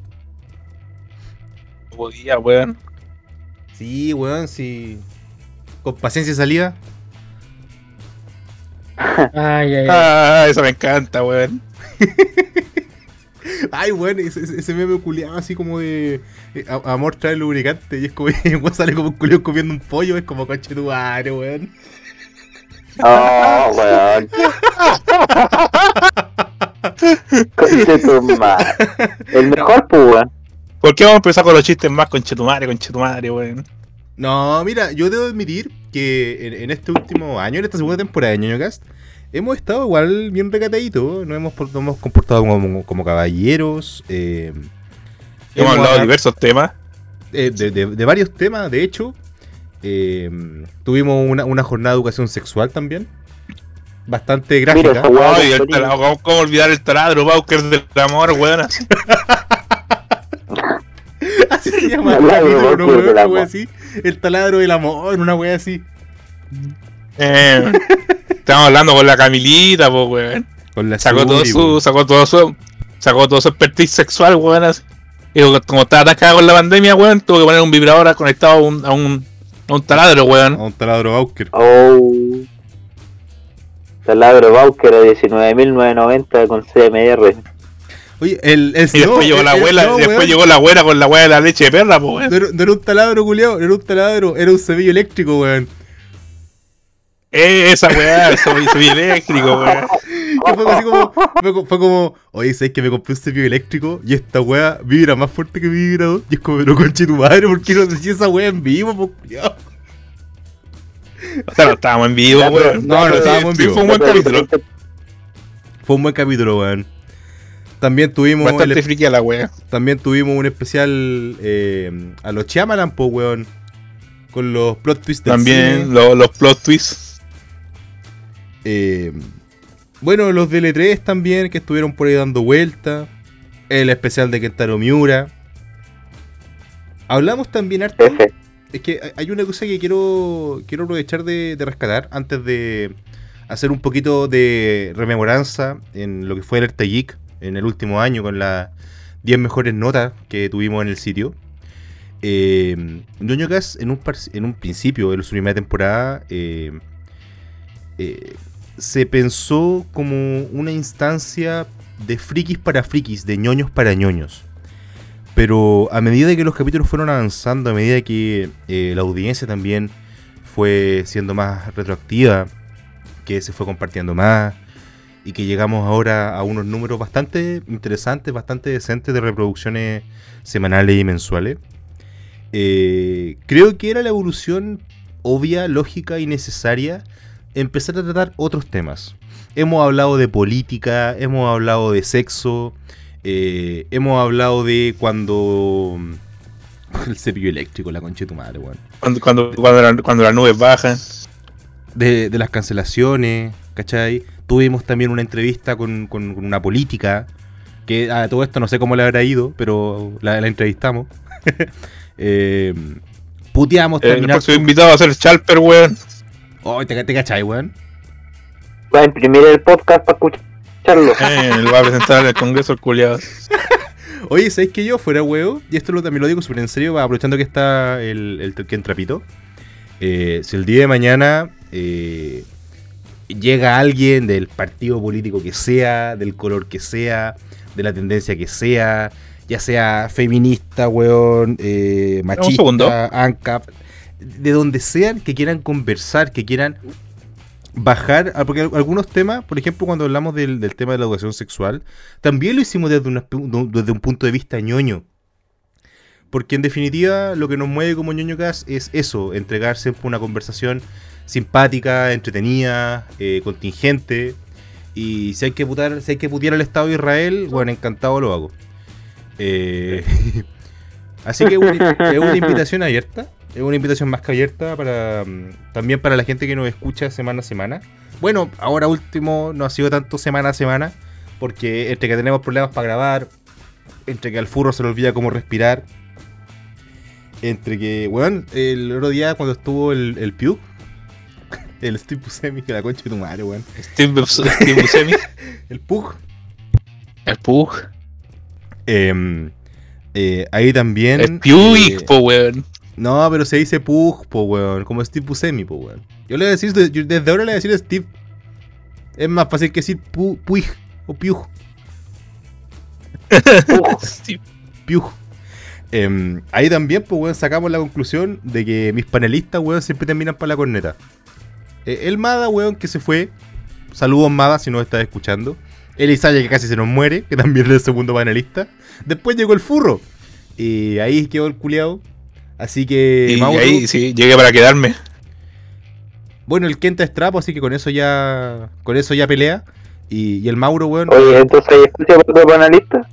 Speaker 2: No podía, weón.
Speaker 1: Sí, weón, sí. Con paciencia salida.
Speaker 3: Ay, ay, ay.
Speaker 2: Ah, eso me encanta, weón.
Speaker 1: Ay, weón, ese, meme culiado así como de eh, amor trae lubricante y es como sale como un culiao comiendo un pollo, es como coche tu madre, weón.
Speaker 4: Oh, weón. Conche tu madre. El mejor, pues, weón.
Speaker 2: ¿Por qué vamos a empezar con los chistes más con chetumare, con chetumare, weón?
Speaker 1: No, mira, yo debo admitir que en, en este último año, en esta segunda temporada de Ñoño Cast, hemos estado igual bien recataditos, nos hemos, nos hemos comportado como, como caballeros, eh,
Speaker 2: Hemos hablado de diversos temas.
Speaker 1: eh, de, de- de varios temas, de hecho. Eh, tuvimos una, una jornada de educación sexual también. Bastante gráfica.
Speaker 4: esa weón.
Speaker 2: Ay, el taladro, ¿cómo, cómo olvidar el taladro, Bauker del amor, weón? Así.
Speaker 1: Se llama el
Speaker 4: Taladro,
Speaker 1: Una
Speaker 4: amor.
Speaker 1: wea así. El taladro del amor, una wea así.
Speaker 2: Eh, estamos hablando con la Camilita, pues, weón.
Speaker 1: Con la
Speaker 2: Sacó todo su,
Speaker 1: weón.
Speaker 2: sacó todo su, sacó todo su expertise sexual, weón. así. Y como estaba atascada con la pandemia, weón, tuvo que poner un vibrador conectado a un, a un, a un taladro,
Speaker 1: A
Speaker 2: weón.
Speaker 1: un taladro Bauker.
Speaker 4: Oh. Taladro Bauker a 19.990 con CMR.
Speaker 1: Oye, el, el
Speaker 2: Y después
Speaker 1: no,
Speaker 2: llegó
Speaker 1: el-
Speaker 2: la
Speaker 1: el-
Speaker 2: abuela,
Speaker 1: no,
Speaker 2: después llegó la abuela con la weá de la leche de perra, pues, weón.
Speaker 1: No era, no era un taladro, culiao, no era un taladro, era un cebillo eléctrico, weón.
Speaker 2: Eh, esa weá, ese ese eléctrico, weón.
Speaker 1: Que fue así como, fue, fue como, oye, ¿sabes que me compré un cepillo eléctrico? Y esta weá vibra más fuerte que mi vibrador. Y es como, pero conche tu madre, ¿por qué no decís esa weá en vivo, po?
Speaker 2: O sea, no estábamos en vivo, weón.
Speaker 1: no, no
Speaker 2: Sí,
Speaker 1: estábamos en
Speaker 2: sí,
Speaker 1: vivo.
Speaker 2: Fue un buen capítulo.
Speaker 1: Fue un buen capítulo, weón. También tuvimos,
Speaker 2: Bastante
Speaker 1: el-
Speaker 2: friki a la weá.
Speaker 1: también tuvimos un especial eh, a los Chiamalan, po, weón. Con los plot twists del
Speaker 2: También
Speaker 1: cine.
Speaker 2: lo- los plot twists.
Speaker 1: Eh, bueno, los de L3 también, que estuvieron por ahí dando vuelta. El especial de Kentaro Miura. Hablamos también harto. Es que hay- una cosa que quiero, quiero aprovechar de, de rescatar antes de hacer un poquito de rememoranza en lo que fue Alerta Geek en el último año con las 10 mejores notas que tuvimos en el sitio. Eh, Ñoño Cast, en un, en un principio de su primera temporada eh, eh, se pensó como una instancia de frikis para frikis, de ñoños para ñoños. Pero a medida que los capítulos fueron avanzando, a medida que eh, la audiencia también fue siendo más retroactiva, que se fue compartiendo más y que llegamos ahora a unos números bastante interesantes, bastante decentes de reproducciones semanales y mensuales, eh, creo que era la evolución obvia, lógica y necesaria empezar a tratar otros temas. Hemos hablado de política, hemos hablado de sexo, eh, hemos hablado de cuando. El cepillo eléctrico, la concha de tu madre, weón.
Speaker 2: Cuando, cuando, cuando, la- cuando las nubes bajan.
Speaker 1: De, de las cancelaciones, ¿cachai? Tuvimos también una entrevista con, con- con una política. Que a todo esto no sé cómo le habrá ido, pero la, la entrevistamos. Eh, Puteamos,
Speaker 2: Eh, el
Speaker 1: terminar.
Speaker 2: invitado a ser Chalper, weón.
Speaker 1: Oh, te, te cachai, weón.
Speaker 4: Va a imprimir el podcast para escucharlo.
Speaker 2: Eh, lo va a presentar en el Congreso el culiado.
Speaker 1: Oye, ¿sabéis que yo fuera huevo? Y esto lo, también lo digo súper en serio, aprovechando que está el, el Ken Trapito. Eh, si el día de mañana eh, llega alguien del partido político que sea, del color que sea, de la tendencia que sea, ya sea feminista, weón, eh, machista,
Speaker 2: segundo.
Speaker 1: ANCAP, de donde sean, que quieran conversar, que quieran bajar, ah, porque al- algunos temas, por ejemplo, cuando hablamos del, del tema de la educación sexual, también lo hicimos desde, desde un punto de vista ñoño. Porque en definitiva lo que nos mueve como ñoño Cast es eso, entregar siempre una conversación simpática, entretenida, eh, contingente. Y si hay que putar, si hay que putear al Estado de Israel, bueno, encantado lo hago. Eh, así que una, es una invitación abierta. Es una invitación más que abierta para mm, también para la gente que nos escucha semana a semana. Bueno, ahora último no ha sido tanto semana a semana, porque entre que tenemos problemas para grabar, entre que al furro se le olvida cómo respirar, entre que, weón, el otro día cuando estuvo el, el Piu, el Steve Buscemi, que la concha de tu madre, weón,
Speaker 2: Steve, Steve Buscemi.
Speaker 1: el Pug,
Speaker 2: El Pug.
Speaker 1: em, eh, ahí también.
Speaker 2: El Puig,
Speaker 1: eh,
Speaker 2: po, weón.
Speaker 1: No, pero se dice Pug, po, weón. Como Steve Buscemi, po, weón. Yo le voy a decir, desde ahora le voy a decir Steve. Es más fácil que decir Pu- Puig o Piug. Piug. Em, ahí también, pues, weón, sacamos la conclusión de que mis panelistas, weón, siempre terminan para la corneta. Eh, el Mada, weón, que se fue. Saludos, Mada, si nos estás escuchando. El Isaya, que casi se nos muere, que también es el segundo panelista. Después llegó el Furro. Y ahí quedó el culiao. Así que,
Speaker 2: Y
Speaker 1: Mauro-
Speaker 2: ahí sí, llegué para quedarme.
Speaker 1: Bueno, el Kenta es trapo, así que con eso ya. Con eso ya pelea. Y, y el Mauro, weón.
Speaker 4: Oye, entonces hay espacio para otro panelista.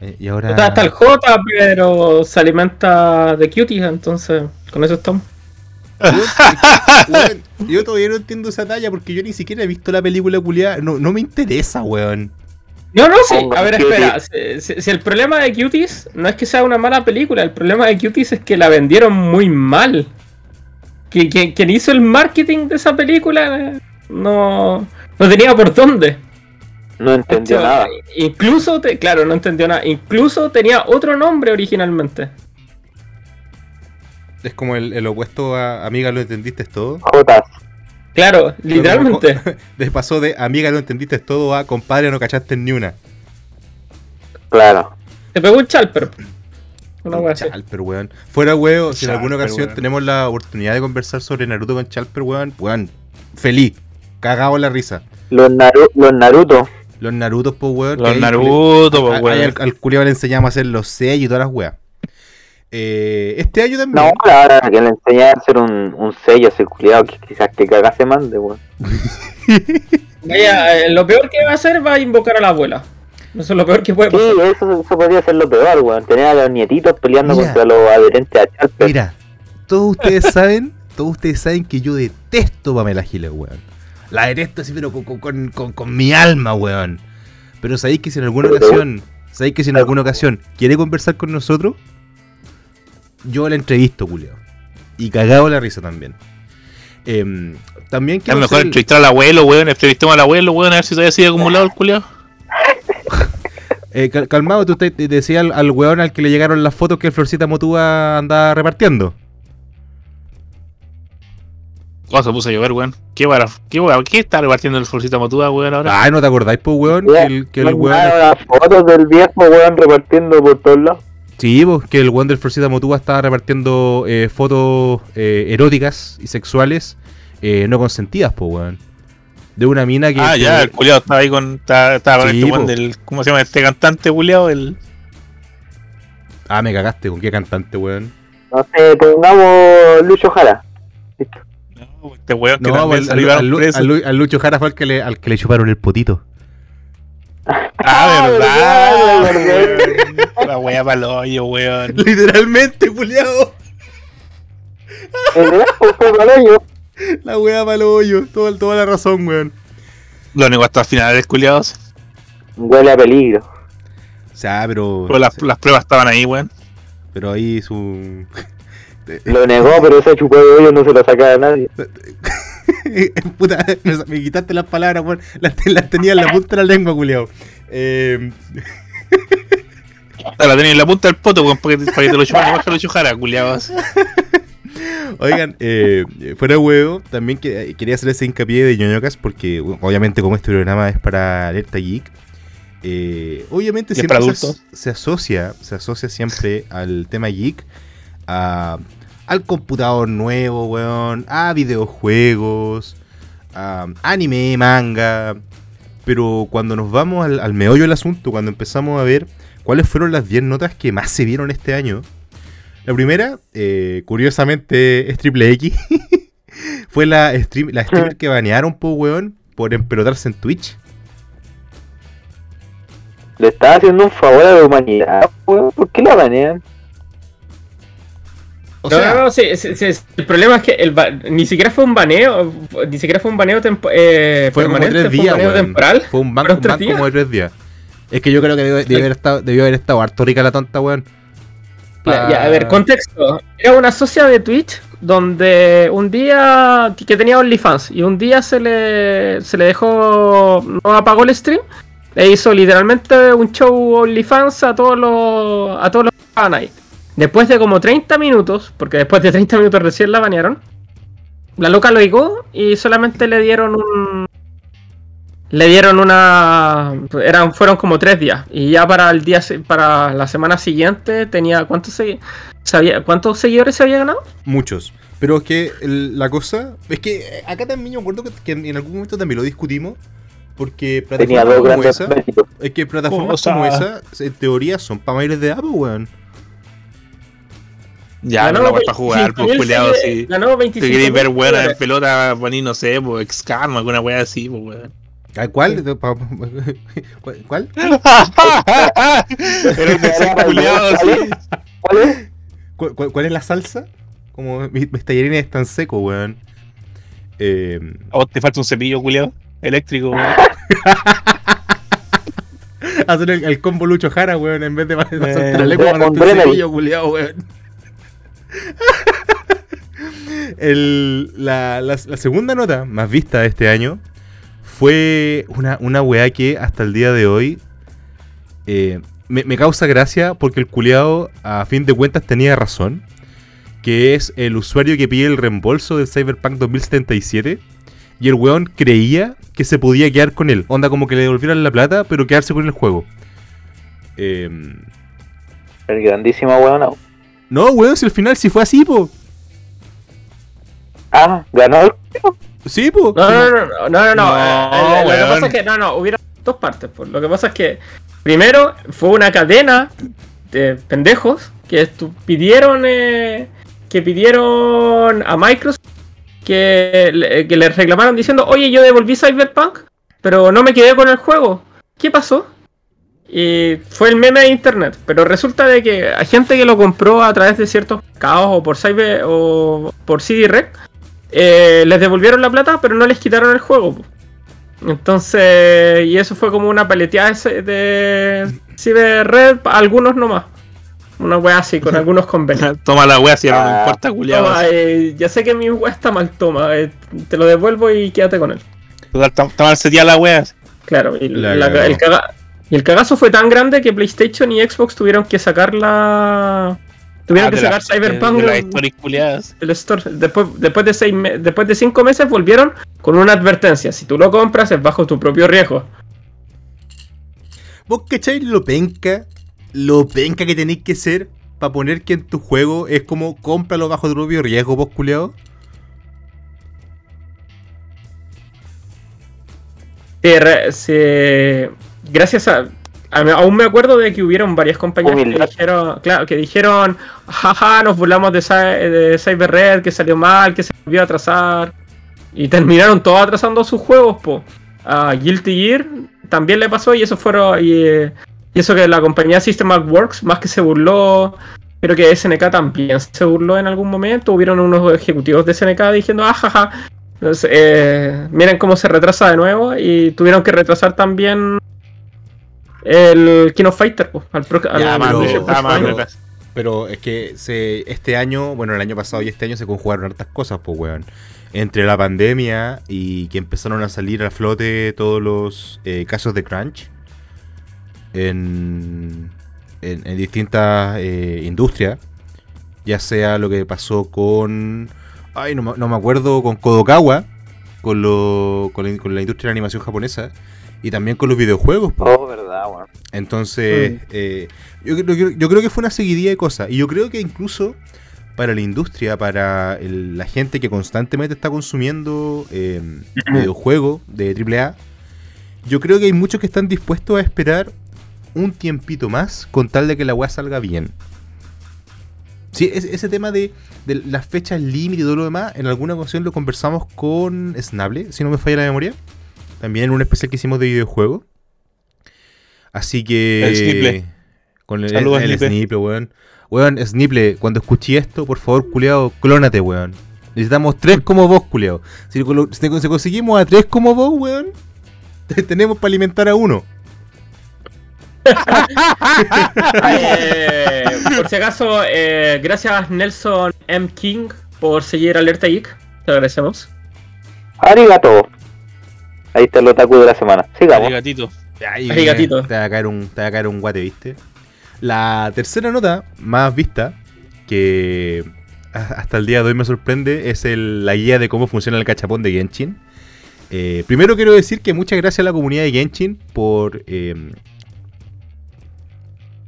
Speaker 1: eh, y ahora.
Speaker 3: Está, está el J, pero se alimenta de cuties, entonces con eso estamos.
Speaker 1: Yo todavía no entiendo esa talla porque yo ni siquiera he visto la película culiada. No, no me interesa, weón.
Speaker 3: No, no, sí. A ver, espera. Si, si- si el problema de Cuties no es que sea una mala película, el problema de Cuties es que la vendieron muy mal. Que, que- quien hizo el marketing de esa película no, no tenía por dónde.
Speaker 4: No entendió
Speaker 3: O sea,
Speaker 4: nada.
Speaker 3: Incluso, te- claro, no entendió nada. Incluso tenía otro nombre originalmente.
Speaker 1: Es como el, el opuesto a Amiga, lo entendiste todo.
Speaker 4: Jotas.
Speaker 3: Claro, literalmente.
Speaker 1: De pasó de Amiga, lo entendiste todo a Compadre, no cachaste ni una.
Speaker 4: Claro.
Speaker 3: Se pegó un chalper. Una wea así.
Speaker 1: Chalper, weón. Fuera, weón, si en alguna ocasión
Speaker 2: weón.
Speaker 1: tenemos la oportunidad de conversar sobre Naruto con Chalper, weón, weón, feliz. Cagado en la risa.
Speaker 4: Los, Naru los Naruto.
Speaker 1: Los Narutos, pues, weón.
Speaker 2: Los Naruto, po,
Speaker 1: Ahí
Speaker 2: weón.
Speaker 1: al, al culiao le enseñamos a hacer los sellos y todas las weas. Eh, este año también.
Speaker 4: No, ahora que le enseñé a hacer un, un sello ese culiado que quizás que caga se mande, weón.
Speaker 3: Vaya, eh, lo peor que va a hacer va a invocar a la abuela. Eso es lo peor que puede
Speaker 4: Sí,
Speaker 3: pasar.
Speaker 4: eso, eso podría ser lo peor, weón. Tener a los nietitos peleando
Speaker 1: Mira.
Speaker 4: contra los adherentes a Chalper.
Speaker 1: Mira, todos ustedes saben, todos ustedes saben que yo detesto Pamela Giles, weón. La detesto así, pero con, con- con- con mi alma, weón. Pero sabéis que si en alguna ocasión, sabéis que si en alguna ocasión quiere conversar con nosotros, yo la entrevisto, culiao. Y cagado la risa también. Em, también
Speaker 2: Es
Speaker 1: quiero
Speaker 2: mejor
Speaker 1: hacer-
Speaker 2: entrevistar al abuelo, weón. Entrevistemos al abuelo, weón, a ver si todavía sigue acumulado el culiao.
Speaker 1: Eh, cal- calmado, tú te, te decías al, al weón al que le llegaron las fotos que el Florcita Motúa andaba repartiendo.
Speaker 2: Oh, se puso a llover, weón. ¿Qué, para, qué, weón? ¿Qué está repartiendo el Florcita Motúa, weón, ahora?
Speaker 1: Ay, ¿no te acordáis, pues, weón? Que el, que el weón.
Speaker 4: Las fotos del viejo, weón, repartiendo por todos lados.
Speaker 1: Sí, pues, que el weón del Florcita Motúa estaba repartiendo eh, fotos eh, eróticas y sexuales eh, no consentidas, pues, weón. De una mina que.
Speaker 2: ah,
Speaker 1: que-
Speaker 2: ya, el culiao estaba ahí con, estaba, estaba con
Speaker 1: Sí,
Speaker 2: este
Speaker 1: po.
Speaker 2: weón del, ¿cómo se llama este cantante, culiao? El,
Speaker 1: Ah, me cagaste, ¿con qué cantante, weón?
Speaker 4: No sé, pongamos Lucho Jara. Listo.
Speaker 2: no, este weón que
Speaker 1: No,
Speaker 2: también
Speaker 1: al,
Speaker 2: salió
Speaker 1: al-
Speaker 2: a
Speaker 1: al- al Lucho Jara fue al que, le, al que le chuparon el potito.
Speaker 2: Ah,
Speaker 4: Ah,
Speaker 2: verdad. La wea pa'l hoyo, weón.
Speaker 1: Literalmente, culiao. La wea para hoyo. Toda, toda la razón, weón.
Speaker 2: Lo único hasta el final del culiados.
Speaker 4: Huele a peligro.
Speaker 1: O sea, pero.
Speaker 2: Pero las, las pruebas estaban ahí, weón.
Speaker 1: Pero ahí su.
Speaker 4: Lo negó, pero ese chupó de hoyo no se lo sacaba a nadie.
Speaker 1: Puta, me, me quitaste las palabras, weón. Las, las tenía en la punta de la lengua, culiao. Eh,
Speaker 2: La tenía en la punta del poto, weón, para que, para te lo chupara, más que lo chujara, culiados.
Speaker 1: Oigan, eh, fuera de huevo, también que- quería hacer ese hincapié de ñoñocas porque obviamente como este programa es para Alerta Geek, eh, obviamente siempre
Speaker 2: para
Speaker 1: se asocia, se asocia siempre al tema geek, a- al computador nuevo, weón, a videojuegos, a anime, manga, pero cuando nos vamos al, al meollo del asunto, cuando empezamos a ver cuáles fueron las 10 notas que más se vieron este año, la primera, eh, curiosamente, es Triple X. Fue la, stream, la streamer que banearon, po, weón, por empelotarse en Twitch.
Speaker 4: Le estaba haciendo un favor a la humanidad, weón. ¿Por qué la banean?
Speaker 3: O
Speaker 1: No,
Speaker 3: sea,
Speaker 1: no.
Speaker 3: no, sí, sí, sí, el problema es que el ba- ni siquiera fue un baneo, ni siquiera fue un baneo tempo- eh,
Speaker 1: Fue como
Speaker 3: un baneo temporal.
Speaker 1: Fue un banco como de tres días. Es que yo creo que debió, debió haber, estado, debió haber estado harto rica la tonta, weón.
Speaker 3: Ya, ya, a ver, contexto. Era una socia de Twitch donde un día que tenía OnlyFans y un día se le, se le dejó, no apagó el stream e hizo literalmente un show OnlyFans a todos los a todos los que estaban ahí. Después de como 30 minutos, porque después de 30 minutos recién la banearon, la loca lo llegó y solamente le dieron un le dieron una eran fueron como tres días y ya para el día se- para la semana siguiente tenía cuántos sabía cuántos seguidores se había ganado
Speaker 1: Muchos. Pero es que el- la cosa. Es que acá también yo me acuerdo que, que en algún momento también lo discutimos. Porque
Speaker 4: Tenía
Speaker 1: plataformas
Speaker 4: dos
Speaker 1: como esa.
Speaker 4: méritos.
Speaker 1: Es que plataformas como esa, en teoría, son para mayores de edad, pues, weón.
Speaker 2: Ya,
Speaker 3: Ganó
Speaker 2: no la vuelta a
Speaker 3: 25.000
Speaker 2: jugar, pues, culiado, sí.
Speaker 3: ganó
Speaker 2: Si
Speaker 3: 25
Speaker 2: queréis ver buena en pelota, poní, no sé, pues, Excalma, alguna wea así, pues, weón.
Speaker 1: ¿Ah, ¿Cuál? ¿Cuál? ¿Cuál?
Speaker 2: Un culiado,
Speaker 4: ¿Cuál
Speaker 2: sí.
Speaker 4: es? ¿Cuál es?
Speaker 1: ¿Cuál, cuál- cuál es la salsa? Como mis, mis tallarines están secos, weón. Eh,
Speaker 2: A vos te falta un cepillo, culiado. Eléctrico, weón.
Speaker 1: hacer el, el combo Lucho Jara, weón, en vez de pasar
Speaker 2: Eh,
Speaker 1: la lengua
Speaker 4: con
Speaker 1: con el
Speaker 4: Drenel.
Speaker 1: cepillo, culiao, weón. La, segunda nota más vista de este año fue una, una weá que hasta el día de hoy eh, me, causa gracia porque el culiao a fin de cuentas tenía razón. Que es el usuario que pide el reembolso del Cyberpunk 2077. Y el weón creía que se podía quedar con él. Onda como que le devolvieran la plata, pero quedarse con el juego. Em,
Speaker 4: El grandísimo weón.
Speaker 1: No, weón, si al final sí fue así, po.
Speaker 4: Ah, ganó el.
Speaker 1: Sí, po.
Speaker 3: no no no no no, no, no,
Speaker 2: No,
Speaker 3: eh, eh, lo que pasa es que no no hubiera dos partes pues. lo que pasa es que primero fue una cadena de pendejos que pidieron eh, que pidieron a Microsoft que, que le reclamaron diciendo oye yo devolví Cyberpunk pero no me quedé con el juego ¿qué pasó? Y fue el meme de internet. Pero resulta de que hay gente que lo compró a través de ciertos mercados o por Cyber o por CD Rec. eh, les devolvieron la plata, pero no les quitaron el juego. Entonces, y eso fue como una paleteada de, de Cyber Red, algunos nomás. Una wea así, con algunos convenios.
Speaker 2: Toma la wea, si no
Speaker 4: Ah.
Speaker 2: me importa, culiado.
Speaker 3: Toma, eh, ya sé que mi wea está mal, toma. eh, te lo devuelvo y quédate con él.
Speaker 2: Total, Está mal la wea.
Speaker 3: Claro, y,
Speaker 1: La
Speaker 3: la-
Speaker 1: cagó.
Speaker 3: el caga- y el cagazo fue tan grande que PlayStation y Xbox tuvieron que sacar la. Tuvieron
Speaker 2: Ah,
Speaker 3: que
Speaker 2: de
Speaker 3: sacar
Speaker 2: la-
Speaker 3: Cyberpunk
Speaker 2: De las
Speaker 3: del-
Speaker 2: historias culiadas.
Speaker 3: del store. Después, después, de seis me- después de cinco meses volvieron con una advertencia. Si tú lo compras es bajo tu propio riesgo.
Speaker 1: ¿Vos cacháis lo penca? Lo penca que tenéis que ser para poner que en tu juego es como cómpralo bajo tu propio riesgo, vos culiao.
Speaker 3: Sí, re- se- gracias a, a- Aún me acuerdo de que hubieron varias compañías que dijeron, claro, que dijeron, jaja, nos burlamos de, de Cyber Red, que salió mal, que se volvió a atrasar. Y terminaron todos atrasando sus juegos, po. A Guilty Gear también le pasó y eso fueron. Y, eh, y eso que la compañía System at Works, más que se burló, creo que SNK también se burló en algún momento. Hubieron unos ejecutivos de SNK diciendo, ah, jaja. Entonces, eh, miren cómo se retrasa de nuevo y tuvieron que retrasar también el King of Fighter, po, al pro- al-
Speaker 1: Ya,
Speaker 3: al-
Speaker 1: mano,
Speaker 3: al-
Speaker 1: pero- es que se, este año, bueno, el año pasado y este año se conjugaron hartas cosas, pues, weón. Entre la pandemia y que empezaron a salir a flote todos los eh, casos de crunch en, en, en distintas eh, industrias. Ya sea lo que pasó con. Ay, no, me- no me acuerdo, con Kodokawa, con, lo, con, la, con la industria de la animación japonesa. Y también con los videojuegos.
Speaker 4: Oh, verdad, weón.
Speaker 1: Entonces, eh, yo, creo- yo- yo creo que fue una seguidilla de cosas. Y yo creo que incluso para la industria, para el- la gente que constantemente está consumiendo eh, videojuegos de AAA, yo creo que hay muchos que están dispuestos a esperar un tiempito más con tal de que la weá salga bien. Sí, ese, ese tema de, de las fechas límite y todo lo demás, en alguna ocasión lo conversamos con Snable, si no me falla la memoria. También en un especial que hicimos de videojuegos. Así que.
Speaker 2: El Sniple.
Speaker 1: Con el,
Speaker 2: Saludos,
Speaker 1: el
Speaker 2: Sniple.
Speaker 1: Sniple, weón. Weón, Sniple, cuando escuché esto, por favor, culeado, clónate, weón. Necesitamos tres como vos, culeado. Si, colo- si si conseguimos a tres como vos, weón, tenemos para alimentar a uno.
Speaker 3: Eh, por si acaso, eh, gracias Nelson M. King por seguir Alerta Geek. Te agradecemos.
Speaker 4: Arigato. Ahí está el otaku de la semana. Sigamos.
Speaker 2: gatito.
Speaker 1: Ahí,
Speaker 3: Ahí, gatito.
Speaker 1: Te va a caer un, te va a caer un guate, ¿viste? La tercera nota más vista, que hasta el día de hoy me sorprende, es el- la guía de cómo funciona el cachapón de Genshin. Eh, primero quiero decir que muchas gracias a la comunidad de Genshin por... eh,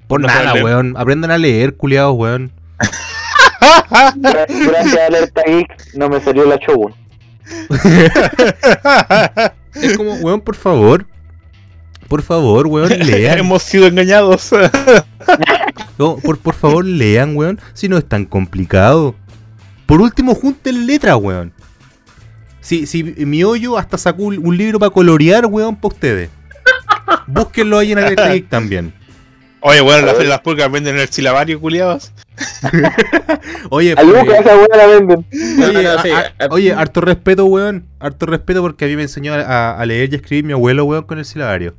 Speaker 1: por
Speaker 2: No
Speaker 1: nada, weón. Aprendan a leer, culiados, weón.
Speaker 4: Gra- Gracias Alerta Geek no me salió la Shogun.
Speaker 1: Es como, weón, por favor. Por favor, weón, lean.
Speaker 2: Hemos sido engañados.
Speaker 1: No, por, por favor, lean, weón. Si no es tan complicado. Por último, junten letras, weón. Si, si mi hoyo hasta sacó un, un libro para colorear, weón, para ustedes. Búsquenlo ahí en Geek también.
Speaker 2: Oye, bueno, las, las pulgas venden el silabario, culiados.
Speaker 1: Oye,
Speaker 4: A Lucas
Speaker 1: eh,
Speaker 4: esa weá la venden.
Speaker 1: oye,
Speaker 3: No, no, sí,
Speaker 1: a-
Speaker 3: eh,
Speaker 1: a- oye, harto respeto, weón. Harto respeto porque a mí me enseñó a, a leer y a escribir mi abuelo, weón, con el silabario.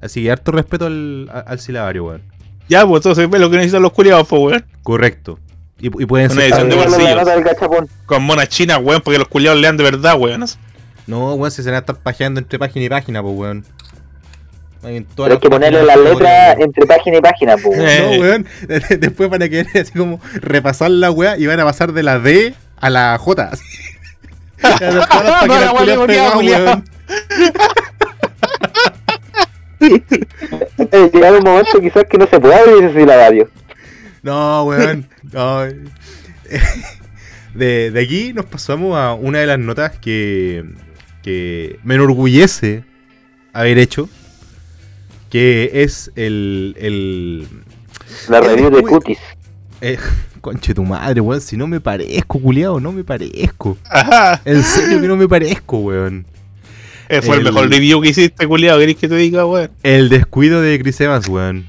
Speaker 1: Así que harto respeto al, silabario, weón.
Speaker 2: Ya, pues entonces ve lo que necesitan los culiados, pues, weón.
Speaker 1: Correcto. Y, y pueden
Speaker 2: Una
Speaker 1: ser...
Speaker 2: edición de bolsillo. Con monas chinas, weón, porque los culiados lean de verdad, weón.
Speaker 1: No, weón, si se van a estar pajeando entre página y página, pues, weón. Ahí en todas
Speaker 4: Pero hay
Speaker 1: las
Speaker 4: que ponerle
Speaker 1: páginas
Speaker 4: la
Speaker 1: de
Speaker 4: letra
Speaker 1: categoría,
Speaker 4: entre página y página, pues.
Speaker 2: Eh.
Speaker 1: No, weón. Después van a querer así como repasar la weá y van a pasar de la D a la J. así. Las
Speaker 2: la.
Speaker 4: Eh, Llegar un momento quizás que no se pueda abrir ese silabario.
Speaker 1: No, weón. No. De, de aquí nos pasamos a una de las notas que, que me enorgullece haber hecho. Que es el. el
Speaker 4: La review de. Cutis.
Speaker 1: eh, conche tu madre, weón. Si no me parezco, culiao, no me parezco.
Speaker 2: Ajá.
Speaker 1: En serio que no me parezco, weón.
Speaker 2: Eh, fue el,
Speaker 1: El-
Speaker 2: mejor review que hiciste, culiado. ¿Querés que te diga, weón?
Speaker 1: El descuido de Chris Evans, weón.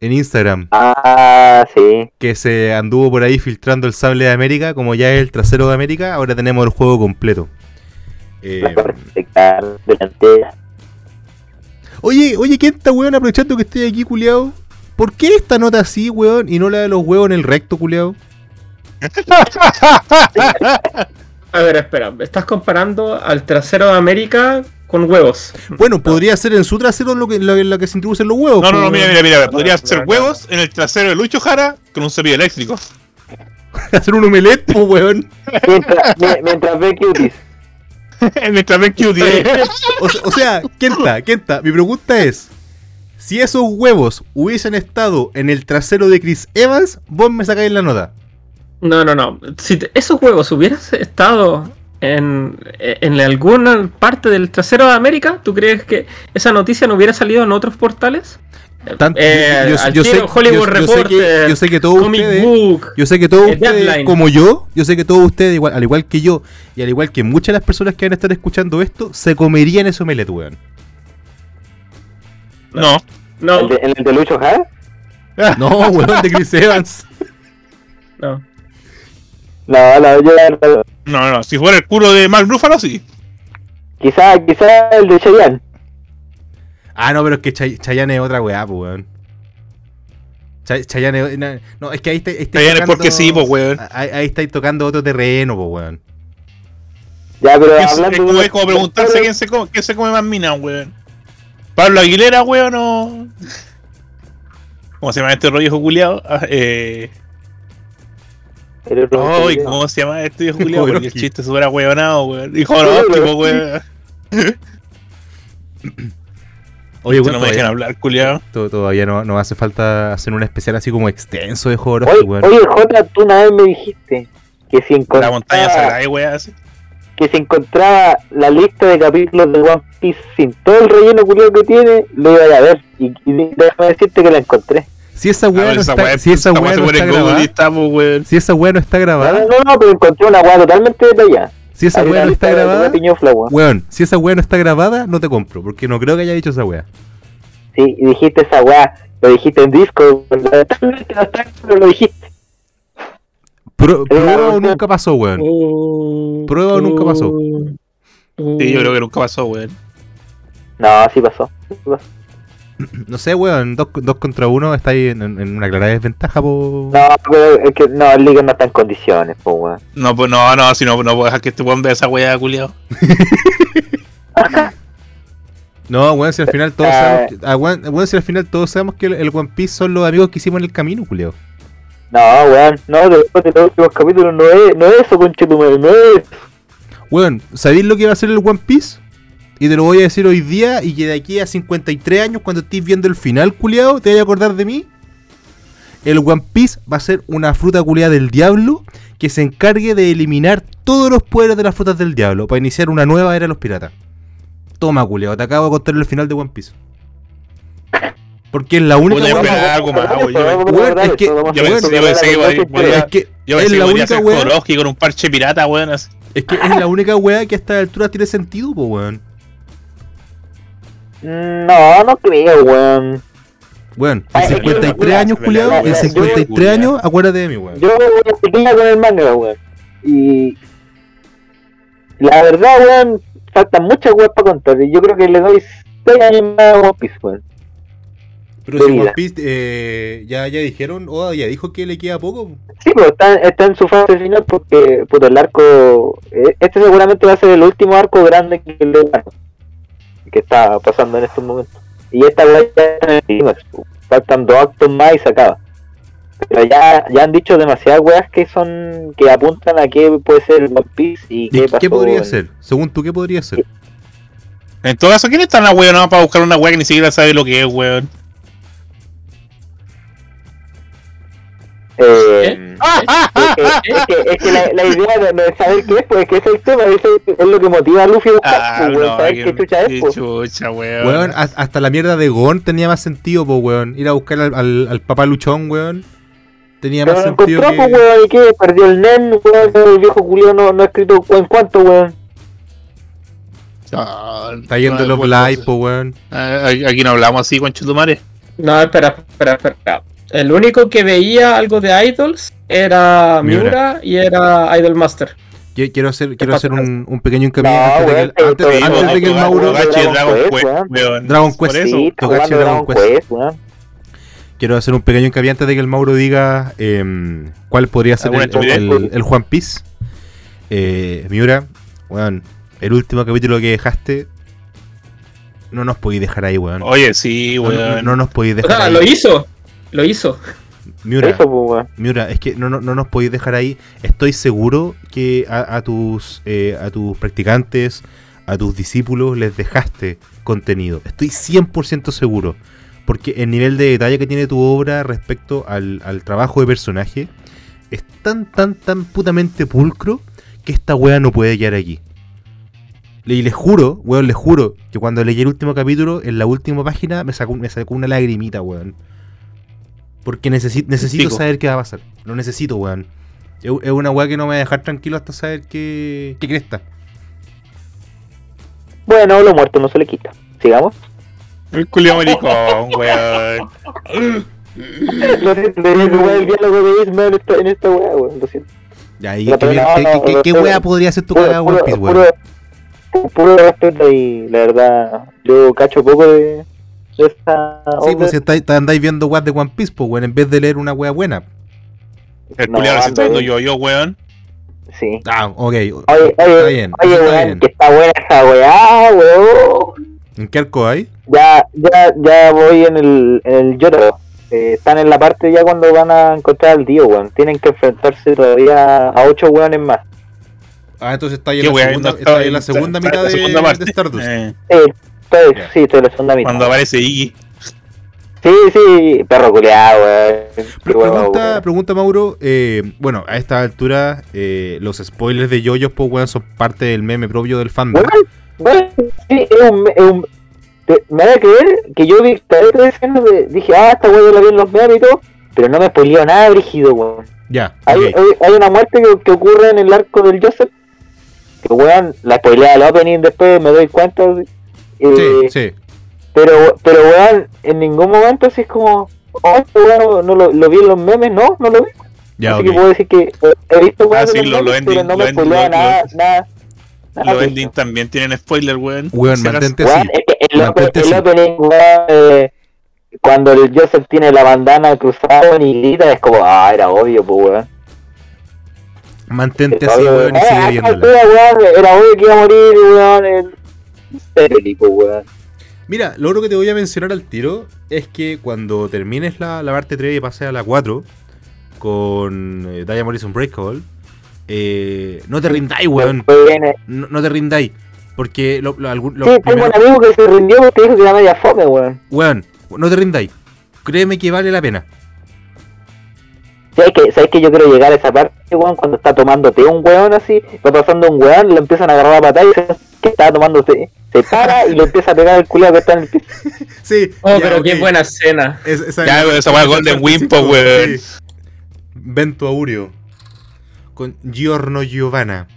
Speaker 1: En Instagram.
Speaker 4: Ah, sí.
Speaker 1: Que se anduvo por ahí filtrando el sable de América. Como ya es el trasero de América, ahora tenemos el juego completo. Eh,
Speaker 4: La delantera.
Speaker 1: Oye, oye, ¿quién está, weón? Aprovechando que estoy aquí, culiao. ¿Por qué esta nota así, weón? Y no la de los huevos en el recto, culiao?
Speaker 3: A ver, espera. Estás comparando al trasero de América con huevos.
Speaker 1: Bueno, podría ser en su trasero lo que, lo, lo que se introducen los huevos.
Speaker 2: No, no, no,
Speaker 1: pues,
Speaker 2: mira, mira, mira. Podría ser huevos en el trasero de Lucho Jara con un cepillo eléctrico.
Speaker 1: Hacer un omelette, pues, weón.
Speaker 4: Mientras, mi- mientras ve Cutis.
Speaker 2: Mientras ven cutie.
Speaker 1: O, o sea, Kenta, Kenta, mi pregunta es: si esos huevos hubiesen estado en el trasero de Chris Evans, vos me sacáis la nota.
Speaker 3: No, no, no. Si te- esos huevos hubieran estado en, en alguna parte del trasero de América, ¿tú crees que esa noticia no hubiera salido en otros portales?
Speaker 1: Tanto-
Speaker 3: Eh, Hollywood
Speaker 1: yo- yo sé que,
Speaker 3: Reporter,
Speaker 1: yo sé que todos
Speaker 3: Comic
Speaker 1: ustedes,
Speaker 3: Book.
Speaker 1: yo sé que todos
Speaker 3: eh,
Speaker 1: ustedes,
Speaker 3: Deadline.
Speaker 1: como yo, yo sé que todos ustedes, igual, al igual que yo, y al igual que muchas de las personas que van a estar escuchando esto, se comerían ese omelette, weón.
Speaker 2: No.
Speaker 3: No,
Speaker 4: ¿El de- ¿En el de Lucho Jara?
Speaker 1: No, weón, de Chris Evans.
Speaker 3: no.
Speaker 4: No, no, yo
Speaker 2: No, no. Si fuera el culo de Mark Ruffalo, sí.
Speaker 4: quizá, quizá el de Cheyenne.
Speaker 1: Ah, no, pero es que Chay- Chayanne es otra weá, pues, weón. Chay- Chayanne, no, no, es que ahí está. ahí está
Speaker 2: Chayanne es porque sí, pues, weón.
Speaker 1: Ahí, ahí estáis tocando otro terreno, pues, weón.
Speaker 4: Ya, pero
Speaker 2: Es,
Speaker 4: hablando
Speaker 2: es como,
Speaker 4: de-
Speaker 2: es como preguntarse quién se come, quién se come más mina, weón. Pablo Aguilera, weón, o. ¿Cómo se llama este rollo hijo culiado? Ah, eh. Ay, ¿cómo se llama este viejo culiado? Porque el chiste es súper ahueonado, weón. Hijo Jodorowsky, po, weón.
Speaker 1: Oye,
Speaker 2: no
Speaker 1: weón,
Speaker 2: me dejan hablar, culiado.
Speaker 1: to- todavía no, no hace falta hacer un especial así como extenso de Jodorowsky,
Speaker 4: Oye, Jota, tú una vez me dijiste que si
Speaker 2: La
Speaker 4: encontraba,
Speaker 2: montaña sagrada, weón, así.
Speaker 4: que si encontraba la lista de capítulos de One Piece sin todo el relleno culiado que tiene, lo iba a ver. Y, y déjame decirte que la encontré.
Speaker 1: Si esa weá no está,
Speaker 2: weá-
Speaker 1: si esa no está
Speaker 2: en Google y
Speaker 1: grabada,
Speaker 2: estamos, weón.
Speaker 1: si esa weá no está
Speaker 4: No,
Speaker 1: grabada,
Speaker 4: no, no, pero encontré una weá totalmente detallada.
Speaker 1: Si esa weá no está grabada,
Speaker 4: piñufla, weón.
Speaker 1: weón, si esa weá no está grabada, no te compro, porque no creo que haya dicho esa weá.
Speaker 4: Sí, y dijiste esa weá, lo dijiste en disco, lamentablemente no está, pero lo dijiste.
Speaker 1: Pro- prueba o nunca pasó, weón. Prueba o nunca pasó.
Speaker 3: uh,
Speaker 2: Sí, yo creo que nunca pasó, weón.
Speaker 4: No, sí pasó. sí pasó.
Speaker 1: No sé, weón, dos, dos contra uno está ahí en, en una clara desventaja, po.
Speaker 4: No, pero es que no, el Liga no está en condiciones, pues weón.
Speaker 2: No, pues no, no, si no, no puedo dejar que este weón vea esa weá, culiado.
Speaker 1: No, weón, si al final todos
Speaker 4: Ah.
Speaker 1: sabemos. que- ah, weón, weón, si al final todos sabemos que el, el One Piece son los amigos que hicimos en el camino, culeo.
Speaker 4: No, weón, no, después de los últimos capítulos no es, no es eso, conchetumare, no es
Speaker 1: Weón, ¿sabéis lo que va a ser el One Piece? Y te lo voy a decir hoy día y que de aquí a 53 años, cuando estés viendo el final, culiao, te vayas a acordar de mí. El One Piece va a ser una fruta culiada del diablo que se encargue de eliminar todos los poderes de las frutas del diablo para iniciar una nueva era de los piratas. Toma, culiao, te acabo de contar el final de One Piece. Porque es la única
Speaker 2: algo más. Yo-
Speaker 1: Weón, es que-
Speaker 2: yo
Speaker 1: es la única.
Speaker 2: Jodorowsky con un parche pirata, weón.
Speaker 1: Es que es la única weá que a esta altura tiene sentido, po, weón.
Speaker 4: No, no creo, weón. Es que
Speaker 1: 53
Speaker 4: la-
Speaker 1: años,
Speaker 2: la-
Speaker 1: en
Speaker 4: la-
Speaker 1: 53
Speaker 2: yo-
Speaker 1: años, acuérdate de mí, weón.
Speaker 4: Yo voy a seguir con el manga, weón. Y la verdad, weón, faltan muchas weas para contar. Y yo creo que le doy 6 años más a One Piece, weón.
Speaker 1: Pero si. One Piece, eh, ya, ya dijeron, Oda ya dijo que le queda poco.
Speaker 4: Sí, pero está, está en su fase final porque, puto, el arco. eh, Este seguramente va a ser el último arco grande que le dan. Que está pasando en estos momentos. Y esta wea ya está en el clímax, Faltan dos actos más y se acaba. Pero ya, ya han dicho demasiadas weas que son. que apuntan a qué puede ser el One Piece y
Speaker 1: ¿Y
Speaker 4: qué pasó.
Speaker 1: ¿Qué podría
Speaker 4: en-
Speaker 1: ser? Según tú, ¿qué podría ser?
Speaker 2: En todo caso, ¿quién está en la weá no para buscar una weá que ni siquiera sabe lo que es, weón?
Speaker 4: Eh, es que, es que, es que la, la idea de, de saber qué es, pues es que ese es el tema, ese es lo que motiva a Luffy a buscar,
Speaker 2: Ah,
Speaker 4: pues, weón,
Speaker 2: no,
Speaker 4: saber
Speaker 2: qué,
Speaker 4: qué chucha es,
Speaker 2: qué
Speaker 4: pues.
Speaker 2: chucha, weón.
Speaker 1: Weón, hasta la mierda de Gon tenía más sentido, po, weón. Ir a buscar al, al, al papá luchón, weón. Tenía
Speaker 4: Pero
Speaker 1: más
Speaker 4: lo
Speaker 1: sentido
Speaker 4: encontró,
Speaker 1: que...
Speaker 4: pues, weón, ¿y qué? Perdió el NEN, weón, el viejo Julio no, no ha escrito en cuánto, weón.
Speaker 2: Ah,
Speaker 1: Está yendo
Speaker 2: no,
Speaker 1: los
Speaker 2: weón,
Speaker 1: live, po, weón.
Speaker 2: ah, Aquí no hablamos así, con Chutumare.
Speaker 3: No, espera, espera, espera. El único que veía algo de idols era
Speaker 1: Miura.
Speaker 3: Miura y era Idol Master.
Speaker 1: Qui- Quiero hacer, quiero hacer un, un pequeño hincapié
Speaker 4: No,
Speaker 1: antes de que,
Speaker 4: weón,
Speaker 1: el- antes, antes de que el Mauro...
Speaker 4: Dragon Quest, weón.
Speaker 2: weón.
Speaker 1: Dragon Quest.
Speaker 4: Sí,
Speaker 1: Togachi Dragon
Speaker 4: Dragon
Speaker 1: Quest.
Speaker 4: Quest, weón.
Speaker 1: Quiero hacer un pequeño hincapié antes de que el Mauro diga em, cuál podría ser
Speaker 2: ¿Alguna
Speaker 1: el, el, el Juan Piece. Eh, Miura, weón, el último capítulo que dejaste, no nos podéis dejar ahí, weón.
Speaker 2: Oye, sí,
Speaker 1: No, no-
Speaker 2: weón.
Speaker 1: no nos podéis
Speaker 3: O
Speaker 1: dejar
Speaker 3: sea,
Speaker 1: ahí.
Speaker 3: lo hizo. Lo hizo.
Speaker 1: Miura,
Speaker 4: pues.
Speaker 1: Miura, es que no, no, no nos podéis dejar ahí. Estoy seguro que a, a tus, eh, a tus practicantes, a tus discípulos, les dejaste contenido. Estoy 100% seguro. Porque el nivel de detalle que tiene tu obra respecto al, al trabajo de personaje es tan, tan, tan putamente pulcro que esta wea no puede quedar aquí. Y les juro, weón, les juro que cuando leí el último capítulo, en la última página me sacó, me sacó una lagrimita, weón. Porque necesito, necesito
Speaker 2: Pico.
Speaker 1: saber qué va a pasar. Lo necesito, weón. Es una weá que no me va a dejar tranquilo hasta saber qué, qué cresta.
Speaker 4: Bueno, lo muerto no se le quita. Sigamos.
Speaker 2: El culiao maricón, weón.
Speaker 4: Lo siento, tenía que jugar el diálogo de en esta, en esta weá, weón. Lo siento.
Speaker 1: Ya, ¿y
Speaker 4: Ya,
Speaker 1: qué,
Speaker 4: no,
Speaker 1: qué-
Speaker 4: no,
Speaker 1: qué- qué weá podría ser tu cagada One Piece, weón?
Speaker 4: puro- Puro respeto y la verdad, yo cacho poco de esa
Speaker 1: Sí, pues si estáis- andáis viendo weas de One Piece, pues weón, en vez de leer una wea buena.
Speaker 2: El
Speaker 4: No,
Speaker 2: culiado se está
Speaker 4: anda
Speaker 2: viendo
Speaker 4: bien.
Speaker 2: yo, yo, weón.
Speaker 4: Sí.
Speaker 1: Ah, ok.
Speaker 4: Oye,
Speaker 1: Está
Speaker 4: oye,
Speaker 1: bien,
Speaker 4: oye,
Speaker 1: está
Speaker 4: weón,
Speaker 1: bien.
Speaker 4: que está buena esa weá, weón.
Speaker 1: ¿En qué arco hay?
Speaker 4: Ya, ya, ya voy en el, en el Yoro. Eh, están en la parte ya cuando van a encontrar al Dio, weón. Tienen que enfrentarse todavía a ocho weones más.
Speaker 1: Ah, entonces está ahí en la segunda, está en la
Speaker 2: está-
Speaker 1: segunda
Speaker 2: está
Speaker 1: mitad de,
Speaker 2: segunda parte.
Speaker 1: de Stardust.
Speaker 2: Eh,
Speaker 4: Sí, estoy,
Speaker 1: Ya.
Speaker 4: sí, estoy en la segunda mitad.
Speaker 2: cuando aparece Iggy.
Speaker 4: Sí, sí, perro culeado,
Speaker 1: pregunta, Mauro, eh, bueno, a esta altura eh, los spoilers de Yoyos, pues weón, son parte del meme propio del fandom.
Speaker 4: Weón, weón, sí, es un, es un- te- me da que creer que yo vi de, dije, ah, esta weón la vi en los memes y todo, pero no me spoileó nada, brígido, weón.
Speaker 1: Ya,
Speaker 4: Hay, hay, hay una muerte que, que ocurre en el arco del Joseph, que weón, la spoilea el opening después me doy cuenta, eh,
Speaker 1: Sí, sí.
Speaker 4: pero, pero weón, en ningún momento así es como, oh, este weón no lo, lo vi en los memes, no, no lo vi.
Speaker 1: Ya,
Speaker 4: Así que puedo decir que eh, he visto weón
Speaker 2: Ah, sí,
Speaker 4: en los
Speaker 2: lo- lo
Speaker 4: memes, pero
Speaker 2: ending-
Speaker 4: no
Speaker 2: lo
Speaker 4: me
Speaker 2: ending-
Speaker 4: spoilea
Speaker 2: lo-
Speaker 4: nada,
Speaker 2: lo-
Speaker 4: nada, nada
Speaker 2: Los
Speaker 4: eso.
Speaker 2: también tienen spoiler, weón.
Speaker 1: Weón, mantente así.
Speaker 4: el, opening, weón, eh, cuando el Joseph tiene la bandana cruzada y grita, es como, ah, era obvio, pues, weón.
Speaker 1: Mantente así, weón, y sigue viéndola.
Speaker 4: Era obvio que iba a morir, weón, weón.
Speaker 1: Mira, lo otro que te voy a mencionar al tiro es que cuando termines la, la parte 3 y pases a la 4 con eh, Diana Morrison Breakable, eh, no te rindáis, weón.
Speaker 4: Viene-
Speaker 1: No, no te rindáis. Porque lo, lo- algún- los
Speaker 4: Sí, tengo
Speaker 1: primeros-
Speaker 4: un amigo que se rindió porque dijo que era media fome, weón.
Speaker 1: Weón, no te rindáis. Créeme que vale la pena.
Speaker 4: ¿Sabes que, ¿Sabes que yo quiero llegar a esa parte, weón? Cuando está tomando té un weón así, va pasando un weón, lo empiezan a agarrar a patada y dice que está tomando té. Se para y lo empieza a pegar el culiado que está en el piso.
Speaker 1: Sí.
Speaker 3: Oh,
Speaker 1: ya,
Speaker 3: pero qué buena escena.
Speaker 1: Es- esa
Speaker 2: Ya,
Speaker 1: es-
Speaker 2: weón, esa weá
Speaker 1: es
Speaker 2: Golden
Speaker 1: el
Speaker 2: Wind,
Speaker 1: parte
Speaker 2: po,
Speaker 1: cinco,
Speaker 2: weón.
Speaker 1: sí. Vento Aureo. Con Giorno Giovanna.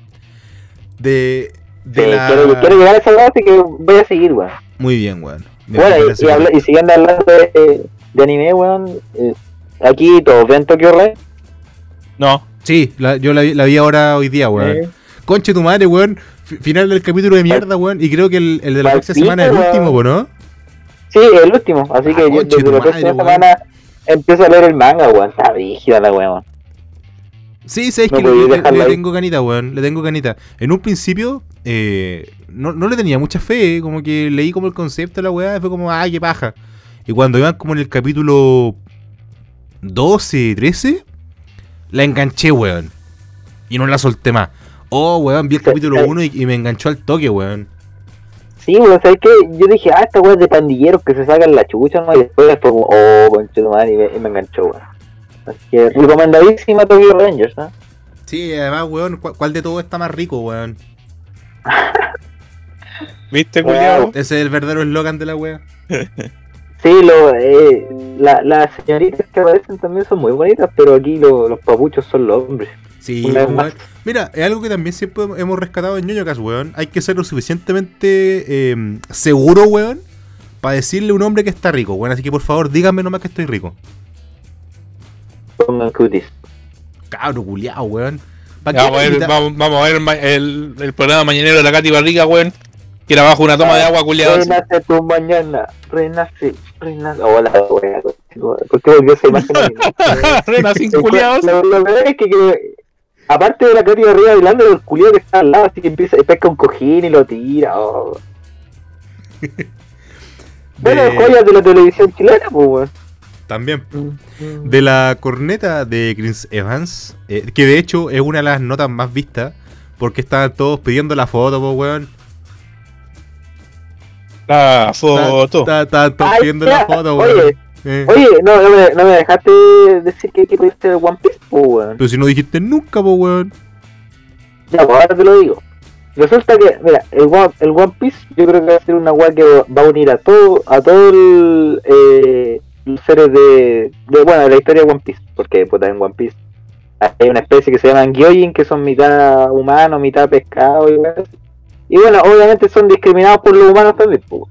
Speaker 1: De. De
Speaker 4: Sí,
Speaker 1: la...
Speaker 4: quiero, quiero llegar a esa parte que voy a seguir, weón.
Speaker 1: Muy bien, weón.
Speaker 4: Bueno, y, y, y siguiendo hablando de, de anime, weón, eh, aquí todos ven Tokyo Red.
Speaker 2: No.
Speaker 1: Sí, la- yo la vi, la vi ahora hoy día, weón.
Speaker 3: Eh,
Speaker 1: Conche tu madre, weón. Fi- Final del capítulo de mierda, weón. Y creo que el, el de la próxima semana es el último, ¿no?
Speaker 4: Sí, el último, así
Speaker 1: Ah,
Speaker 4: que yo desde la próxima semana empiezo a leer el manga, weón. Está rígida la weón.
Speaker 1: Sí, sabes que le, tengo canita, weón. Le tengo canita. En un principio, eh, no, no le tenía mucha fe. Como que leí como el concepto de la weá. Y fue como, ay, qué paja. Y cuando iban como en el capítulo 12, 13, la enganché, weón. Y no la solté más. Oh, weón, vi el capítulo
Speaker 4: sí.
Speaker 1: 1 y, y me enganchó al toque, weón.
Speaker 4: Sí, weón, ¿sabes qué? Yo dije, ah, esta weón es de pandilleros que se sacan la chucha, ¿no? Y después fue como, oh, conche tu madre, y me, y me enganchó, weón. Así que recomendadísima Tokyo Rangers, ¿no?
Speaker 1: Sí, además, weón, ¿cuál, cuál de todo está más rico, weón?
Speaker 2: ¿Viste,
Speaker 4: Wow.
Speaker 2: culiao?
Speaker 1: Ese es el verdadero eslogan de la wea.
Speaker 4: Sí, lo, eh, la, las señoritas que aparecen también son muy bonitas, pero aquí lo- los papuchos son los hombres.
Speaker 1: Sí, weón. Mira, es algo que también siempre hemos rescatado en ñoñocas, weón. Hay que ser lo suficientemente eh, seguro, weón, para decirle a un hombre que está rico, weón. Así que por favor, díganme nomás que estoy rico.
Speaker 4: Pongan cuties.
Speaker 1: Cabro culiao, weón. ¿Pa' qué
Speaker 2: Vamos a ver, vamos, vamos a ver el, el programa mañanero de la Katy Barriga, weón. Que era bajo una toma de agua, culiado.
Speaker 4: Renace tu mañana, renace, renace. Hola, weón. ¿Por qué volvió esa imagen? a mí?
Speaker 2: Rena sin culiados.
Speaker 4: Lo, lo peor es que, que, aparte de la Katy arriba bailando, el culiado que está al lado, así que empieza, pesca un cojín y lo tira. oh. Bueno,
Speaker 1: de-
Speaker 4: joyas de la televisión chilena, pues, weón.
Speaker 1: También. De la corneta de Chris Evans, eh, que de hecho es una de las notas más vistas, porque estaban todos pidiendo la foto, po, weón.
Speaker 2: La foto.
Speaker 1: Estaban todos pidiendo la foto,
Speaker 4: oye.
Speaker 1: weón. Eh,
Speaker 4: Oye, no, no, me, no me dejaste decir que, que pediste el One Piece, weón.
Speaker 1: Pero si no dijiste nunca, po, weón.
Speaker 4: Ya, pues ahora te lo digo. Resulta que, mira, el One, el One Piece yo creo que va a ser una weá que va a unir a todo, a todo el, eh, los seres de, de, bueno, de la historia de One Piece, porque pues en One Piece hay una especie que se llaman Gyojin, que son mitad humano, mitad pescado y así. Y bueno, obviamente son discriminados por los humanos también, pues.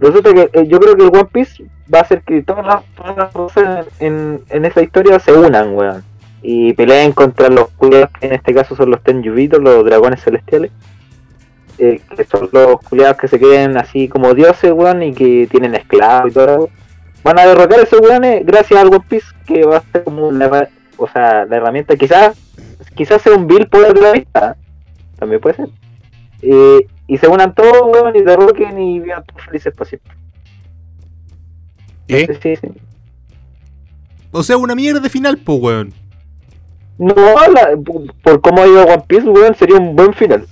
Speaker 4: Resulta que eh, yo creo que el One Piece va a hacer que todas las, razas en, en esa historia se unan, weón y peleen contra los culiados que en este caso son los Tenryubitos, los dragones celestiales. eh, que son los culiados que se queden así como dioses, weón, y que tienen esclavos y todo. Van a derrocar esos weones gracias al One Piece, que va a ser como la, o sea, la herramienta, quizás quizás sea un Bill poder de la vista, también puede ser. Eh, y se unan todos, weón, y derroquen y vivan todos felices por siempre.
Speaker 2: ¿Qué?
Speaker 4: Sí, sí.
Speaker 1: O sea, una mierda de final, po, weón.
Speaker 4: No, la- por cómo ha ido One Piece, weón, sería un buen final.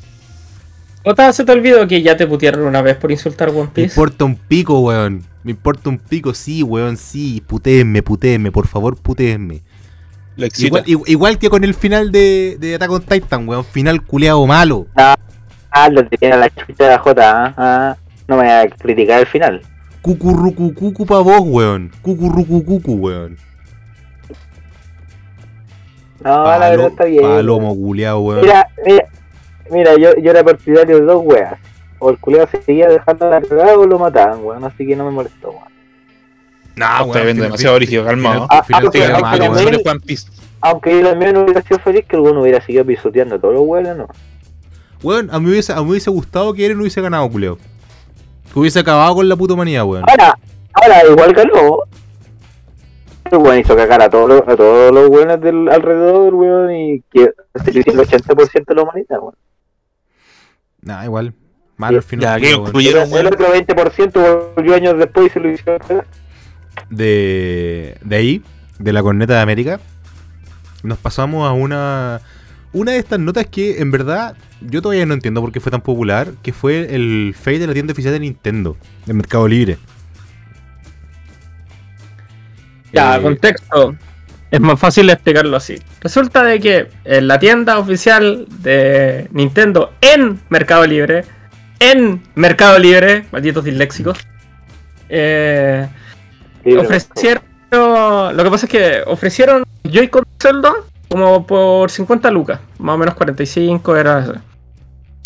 Speaker 3: Otra, se te olvidó que ya te putearon una vez por insultar One
Speaker 1: Me
Speaker 3: Piece.
Speaker 1: importa un pico, weón. Me importa un pico, sí, weón, sí. Putéenme, putéenme, por favor, putéenme.
Speaker 2: Lo excita.
Speaker 1: Igual, igual- igual que con el final de, de Attack on Titan, weón. Final culeado malo.
Speaker 4: Ah, lo tenía la chucha de la J, ah, ah. No me voy a criticar el final.
Speaker 1: Cucurrucucucu pa' vos, weón. Cucurrucucucu, weón.
Speaker 4: No, la verdad está bien.
Speaker 1: Palomo culeado, weón.
Speaker 4: Mira, mira, mira, yo, yo era partidario de dos weas. O el culiado seguía dejando la cagada o lo mataban, weón. Así que no me molestó, weón.
Speaker 1: Nah,
Speaker 2: Está demasiado calmado.
Speaker 4: Ah,
Speaker 1: Al final
Speaker 4: ah,
Speaker 1: te queda
Speaker 4: porque-
Speaker 1: malo,
Speaker 4: porque
Speaker 1: weón.
Speaker 2: sobre One Piece.
Speaker 4: Aunque yo también hubiera sido feliz que alguno hubiera seguido pisoteando a todos los weones, ¿no?
Speaker 1: Weón, a mí, me hubiese, a mí hubiese gustado que Eren hubiese ganado, culeo. Que hubiese acabado con la puta manía, weón.
Speaker 4: Ahora, ahora igual ganó. El weón hizo cagar a todos los, a todos los weones del alrededor, weón, y que se le hizo el 80% de la humanidad, weón.
Speaker 1: Nah, igual. Malo el final.
Speaker 2: Ya, que
Speaker 1: weón.
Speaker 2: concluyeron,
Speaker 4: El otro 20% volvió años después y se lo cagar.
Speaker 1: de, de ahí, de la corneta de América, nos pasamos a una una de estas notas que en verdad yo todavía no entiendo por qué fue tan popular, que fue el fake de la tienda oficial de Nintendo, de Mercado Libre.
Speaker 3: Ya,
Speaker 1: Eh,
Speaker 3: contexto. Es más fácil explicarlo así. Resulta de que en la tienda oficial de Nintendo en Mercado Libre, en Mercado Libre, malditos disléxicos, eh, ofrecieron. Lo que pasa es que ofrecieron Joy-Con Zelda como por 50 lucas, más o menos 45 era.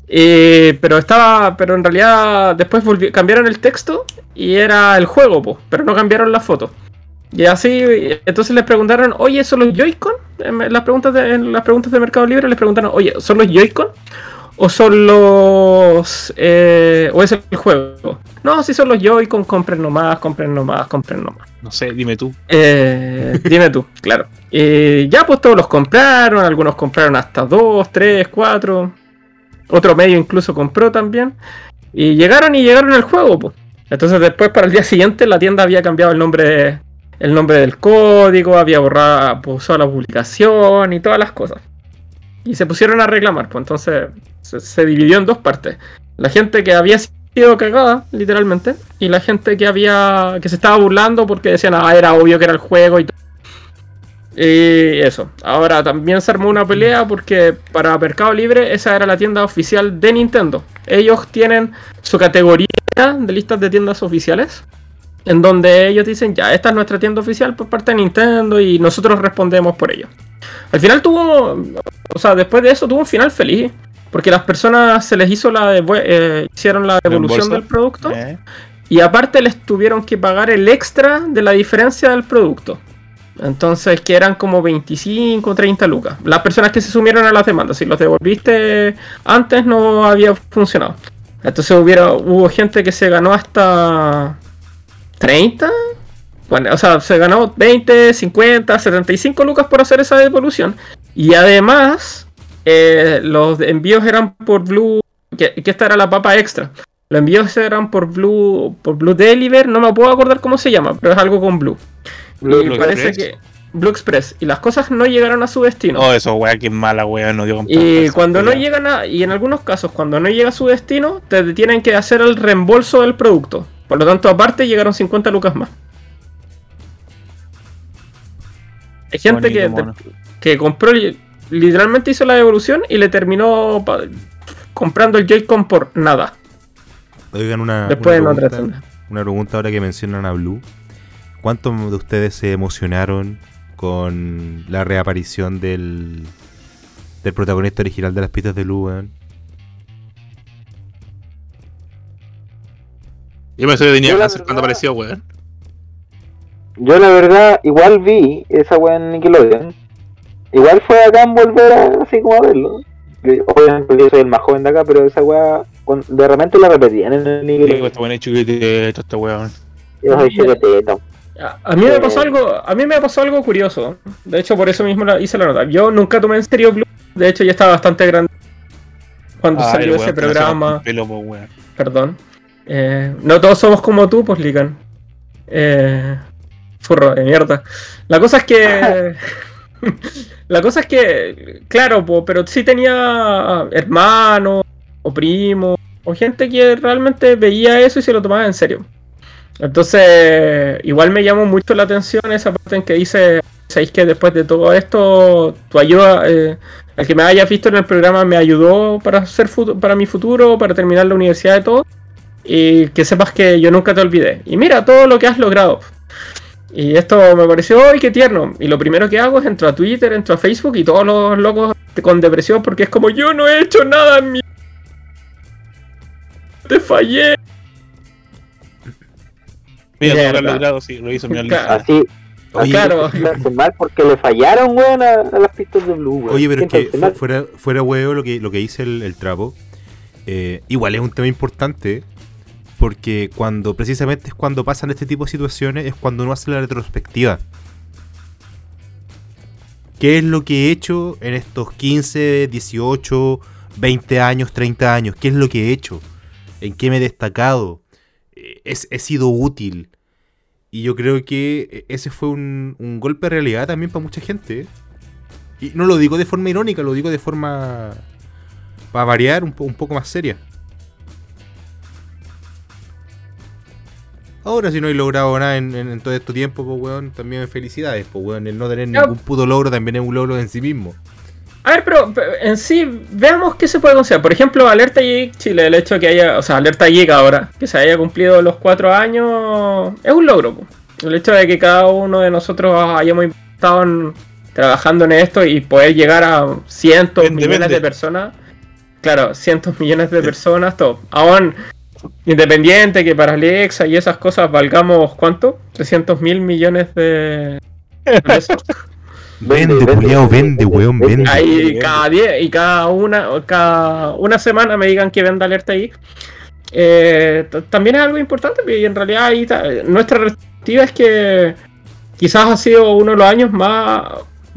Speaker 3: Y- pero estaba, pero en realidad después cambiaron el texto y era el juego, po, pero no cambiaron la foto. Y así, entonces les preguntaron, oye, ¿son los Joy-Con? En las preguntas de, en las preguntas de Mercado Libre les preguntaron, oye, ¿son los Joy-Con? ¿O son los... eh, o es el juego? No, si son los Joy-Con, compren nomás, compren nomás, compren nomás.
Speaker 2: No sé, dime tú.
Speaker 3: Eh, dime tú, claro. Eh, ya pues todos los compraron, algunos compraron hasta dos, tres, cuatro. Otro medio incluso compró también. Y llegaron y llegaron al juego, pues. Entonces después para el día siguiente la tienda había cambiado el nombre, el nombre del código, había borrado, puso la publicación y todas las cosas. Y se pusieron a reclamar, pues entonces se, dividió en dos partes. La gente que había sido cagada, literalmente, y la gente que había que se estaba burlando porque decían, ah, era obvio que era el juego y todo. Y eso. Ahora también se armó una pelea porque para Mercado Libre esa era la tienda oficial de Nintendo. Ellos tienen su categoría de listas de tiendas oficiales. En donde ellos dicen, ya, esta es nuestra tienda oficial por parte de Nintendo y nosotros respondemos por ello. Al final tuvo, o sea, después de eso tuvo un final feliz. Porque las personas se les hizo la eh, hicieron la devolución del producto.
Speaker 2: Eh,
Speaker 3: Y aparte les tuvieron que pagar el extra de la diferencia del producto. Entonces, que eran como 25 o 30 lucas. Las personas que se sumieron a las demandas, si los devolviste antes no había funcionado. Entonces hubiera, hubo gente que se ganó hasta 30. Bueno, o sea, se ganó 20, 50, 75 lucas por hacer esa devolución. Y además, eh, los envíos eran por Blue, que, que esta era la papa extra. Los envíos eran por Blue, por Blue Deliver, no me puedo acordar cómo se llama, pero es algo con Blue.
Speaker 2: Blue-
Speaker 3: y
Speaker 2: Blue
Speaker 3: parece
Speaker 2: Express.
Speaker 3: que Blue Express. Y las cosas no llegaron a su destino.
Speaker 2: Oh, eso, weá, que mala, weá, no dio
Speaker 3: Y cuando no llegan a, y en algunos casos, cuando no llega a su destino, te tienen que hacer el reembolso del producto. Por lo tanto, aparte llegaron 50 lucas más. Hay gente
Speaker 2: Bonito,
Speaker 3: que,
Speaker 2: mono.
Speaker 3: que compró, li- literalmente hizo la devolución y le terminó pa- comprando el Joy-Con por nada.
Speaker 1: Oigan, una,
Speaker 3: Después en
Speaker 1: una
Speaker 3: otra
Speaker 1: pregunta,
Speaker 3: tienda.
Speaker 1: una pregunta ahora que mencionan a Blue. ¿Cuántos de ustedes se emocionaron con la reaparición del, del protagonista original de las pistas de Blue, weón?
Speaker 2: Yo pensé que tenía cáncer cuando apareció, weón.
Speaker 4: Yo la verdad, igual vi esa weá en Nickelodeon. Igual fue acá en volver a, así como a verlo. Que, Obviamente yo soy el más joven de acá, pero esa weá, de repente la repetían en el
Speaker 2: Sí,
Speaker 4: nivel.
Speaker 2: pues, este weón.
Speaker 4: Yo soy chiquitito.
Speaker 3: A mí me
Speaker 4: Eh.
Speaker 3: pasó algo, a mí me pasó algo curioso. De hecho, por eso mismo la- hice la nota. Yo nunca tomé en serio Blue. De hecho, ya estaba bastante grande cuando
Speaker 2: Ay,
Speaker 3: salió
Speaker 2: weón,
Speaker 3: ese programa.
Speaker 2: pelo, pues.
Speaker 3: Perdón. Eh, no todos somos como tú, pues Lican. Eh, furro de mierda. La cosa es que. la cosa es que. Claro, po, pero sí tenía hermanos o primos o gente que realmente veía eso y se lo tomaba en serio. Entonces, igual me llamó mucho la atención esa parte en que dice, ¿sabéis que después de todo esto, tu ayuda, eh, el que me hayas visto en el programa me ayudó para hacer para mi futuro, para terminar la universidad y todo? Y que sepas que yo nunca te olvidé. Y mira todo lo que has logrado. Y esto me pareció, ¡ay, qué tierno! Y lo primero que hago es entro a Twitter, entro a Facebook y todos los locos con depresión porque es como, yo no he hecho nada en mi... Te fallé.
Speaker 2: Mira, lo logrado, sí, lo hizo mi.
Speaker 4: Así,
Speaker 1: Oye,
Speaker 3: claro.
Speaker 4: mal porque le fallaron, weón, a, a las pistas de Blue, weón.
Speaker 1: Oye, pero es que fuera, fuera huevo lo que, lo que dice el, el trapo, eh, igual es un tema importante, porque cuando precisamente es cuando pasan este tipo de situaciones, es cuando uno hace la retrospectiva. ¿Qué es lo que he hecho en estos 15, 18, 20 años, 30 años? ¿Qué es lo que he hecho? ¿En qué me he destacado? Eh, ¿He, he sido útil? Y yo creo que ese fue un, un golpe de realidad también para mucha gente. ¿eh? Y no lo digo de forma irónica, lo digo de forma. para variar, un, po- un poco más seria. Ahora, si no he logrado nada en, en- en todo este tiempo, pues, weón, también felicidades, pues, weón. El no tener ningún puto logro también es un logro en sí mismo.
Speaker 3: A ver, pero pero en sí, veamos qué se puede considerar. Por ejemplo, Alerta Geek Chile, el hecho de que haya, o sea, Alerta Geek ahora, que se haya cumplido los cuatro años, es un logro. po. El hecho de que cada uno de nosotros hayamos estado en- trabajando en esto y poder llegar a cientos,
Speaker 2: Vende,
Speaker 3: millones
Speaker 2: vende.
Speaker 3: de personas, claro, cientos millones de personas, todo. Aún independiente que para Alexa y esas cosas valgamos, ¿cuánto? 300 mil millones de pesos.
Speaker 4: Vende,
Speaker 1: Vende,
Speaker 4: vende,
Speaker 1: culiao, weón,
Speaker 4: vende.
Speaker 3: Ahí cada día y cada una cada una semana me digan que venda alerta ahí. Eh, también es algo importante y en realidad ahí nuestra perspectiva es que quizás ha sido uno de los años más,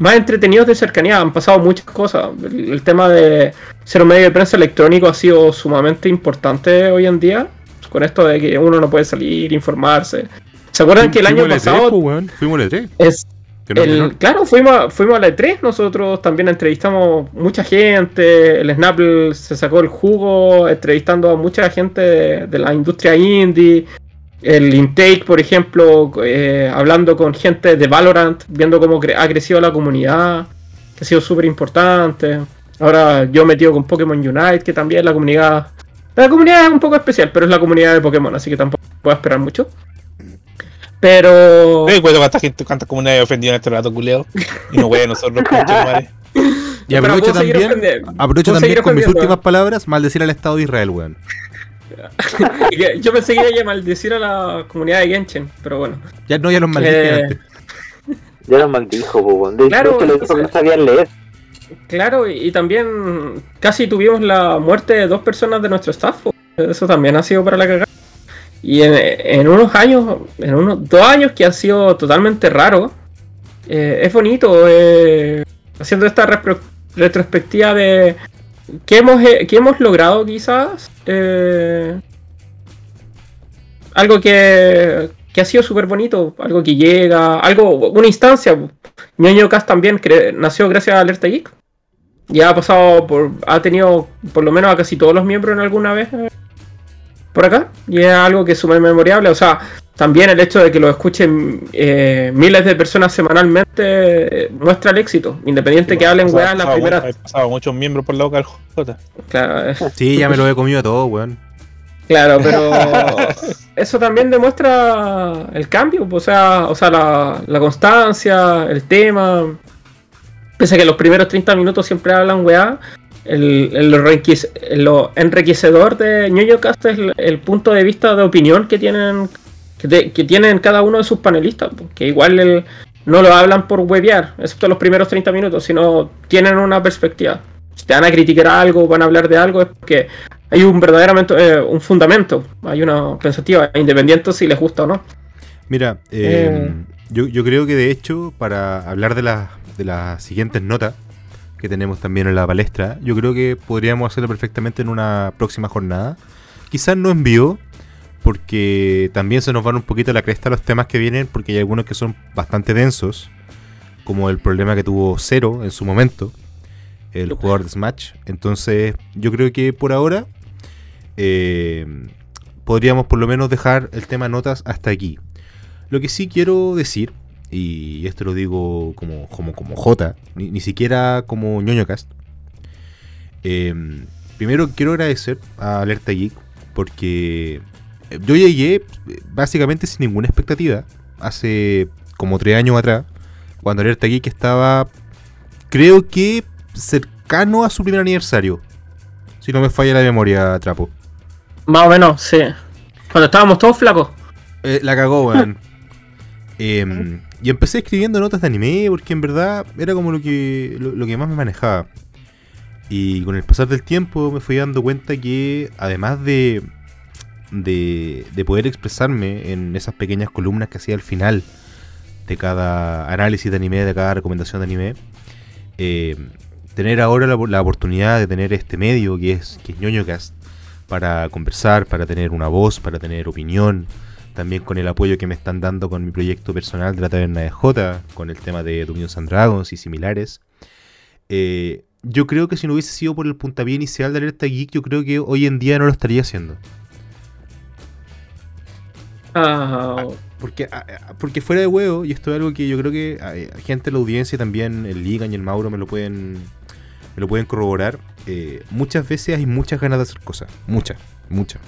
Speaker 3: más entretenidos de cercanía. Han pasado muchas cosas. El, el tema de ser un medio de prensa electrónico ha sido sumamente importante hoy en día. Con esto de que uno no puede salir, informarse. ¿Se acuerdan que el año
Speaker 1: Fuimos E3,
Speaker 3: pasado
Speaker 1: pues, weón, Fuimos al E3.
Speaker 3: es
Speaker 1: que no es
Speaker 3: el-
Speaker 1: menor.
Speaker 3: claro, fuimos, fuimos a la E3, nosotros también entrevistamos mucha gente, el Snapple se sacó el jugo entrevistando a mucha gente de, de la industria indie, el Intake, por ejemplo, eh, hablando con gente de Valorant, viendo cómo cre- ha crecido la comunidad, que ha sido súper importante. Ahora yo metido con Pokémon Unite, que también la comunidad... La comunidad es un poco especial, pero es la comunidad de Pokémon, así que tampoco puedo esperar mucho. Pero...
Speaker 2: ¿Te cuenta cuánta gente, cuántas comunidades ofendido en este rato, culeo? Y no, weón, nosotros, madre.
Speaker 1: Y aprovecho también,
Speaker 3: ofendiendo.
Speaker 1: aprovecho también con mis últimas palabras, maldecir al Estado de Israel, weón.
Speaker 3: Yo pensé que iba a maldecir a la comunidad de Genshin, pero bueno.
Speaker 1: Ya no, ya los maldije
Speaker 3: Eh.
Speaker 4: Ya lo maldijo, po, weón. De
Speaker 3: Claro,
Speaker 4: que no sabían leer.
Speaker 3: Claro, y, y también casi tuvimos la muerte de dos personas de nuestro staff. Eso también ha sido para la cagada. Y en, en unos años, en unos dos años que han sido totalmente raros, eh, es bonito eh, haciendo esta retrospectiva de qué hemos, qué hemos logrado quizás. eh, algo que, que ha sido súper bonito, algo que llega, algo, una instancia. Ñoño Cast también nació gracias a Alerta Geek. Ya ha pasado por. ha tenido por lo menos a casi todos los miembros en alguna vez eh, por acá. Y es algo que es súper memorable. O sea, también el hecho de que lo escuchen eh, miles de personas semanalmente eh, muestra el éxito. Independiente que hablen weá en la
Speaker 2: pasaba
Speaker 3: primera.
Speaker 2: pasado muchos miembros por la boca del J.
Speaker 3: Claro,
Speaker 1: Sí, ya me lo he comido todo, weón.
Speaker 3: Claro, pero eso también demuestra el cambio, o sea, o sea la, la constancia, el tema. Pese a que los primeros 30 minutos siempre hablan weá, el, el, lo enriquece- lo enriquecedor de ñoño Cast es el, el punto de vista de opinión que tienen que, te- que tienen cada uno de sus panelistas, que igual el- no lo hablan por webear, excepto los primeros 30 minutos, sino tienen una perspectiva. Si te van a criticar algo, van a hablar de algo, es porque hay un verdaderamente eh, un fundamento, hay una pensativa independiente si les gusta o no.
Speaker 1: Mira, eh, yo, yo creo que de hecho, para hablar de, las de las siguientes notas que tenemos también en la palestra, yo creo que podríamos hacerlo perfectamente en una próxima jornada. Quizás no en vivo, porque también se nos van un poquito a la cresta los temas que vienen, porque hay algunos que son bastante densos, como el problema que tuvo Cero en su momento, el jugador de Smash. Entonces, yo creo que por ahora eh, podríamos por lo menos dejar el tema notas hasta aquí. Lo que sí quiero decir, y esto lo digo como, como, como J, ni, ni siquiera como ñoñocast. Eh, primero quiero agradecer a Alerta Geek porque yo llegué eh, básicamente sin ninguna expectativa hace como tres años atrás, cuando Alerta Geek estaba, creo que cercano a su primer aniversario. Si no me falla la memoria, Trapo.
Speaker 3: Más o menos, sí. Cuando estábamos todos flacos.
Speaker 1: Eh, la cagó, weón. Em, y empecé escribiendo notas de anime porque en verdad era como lo que, lo, lo que más me manejaba. Y con el pasar del tiempo me fui dando cuenta que además de, de, de poder expresarme en esas pequeñas columnas que hacía al final de cada análisis de anime, de cada recomendación de anime, eh, tener ahora la, oportunidad de tener este medio que es, que es ñoñocast para conversar, para tener una voz, para tener opinión, también con el apoyo que me están dando con mi proyecto personal de la taberna de J, con el tema de Dungeons and Dragons y similares. Eh, yo creo que si no hubiese sido por el puntapié inicial de Alerta Geek, yo creo que hoy en día no lo estaría haciendo.
Speaker 3: Ah,
Speaker 1: Porque, a- a- porque fuera de huevo, y esto es algo que yo creo que hay gente de la audiencia, también el Ligan y el Mauro me lo pueden, me lo pueden corroborar. eh, muchas veces hay muchas ganas de hacer cosas. Muchas, muchas.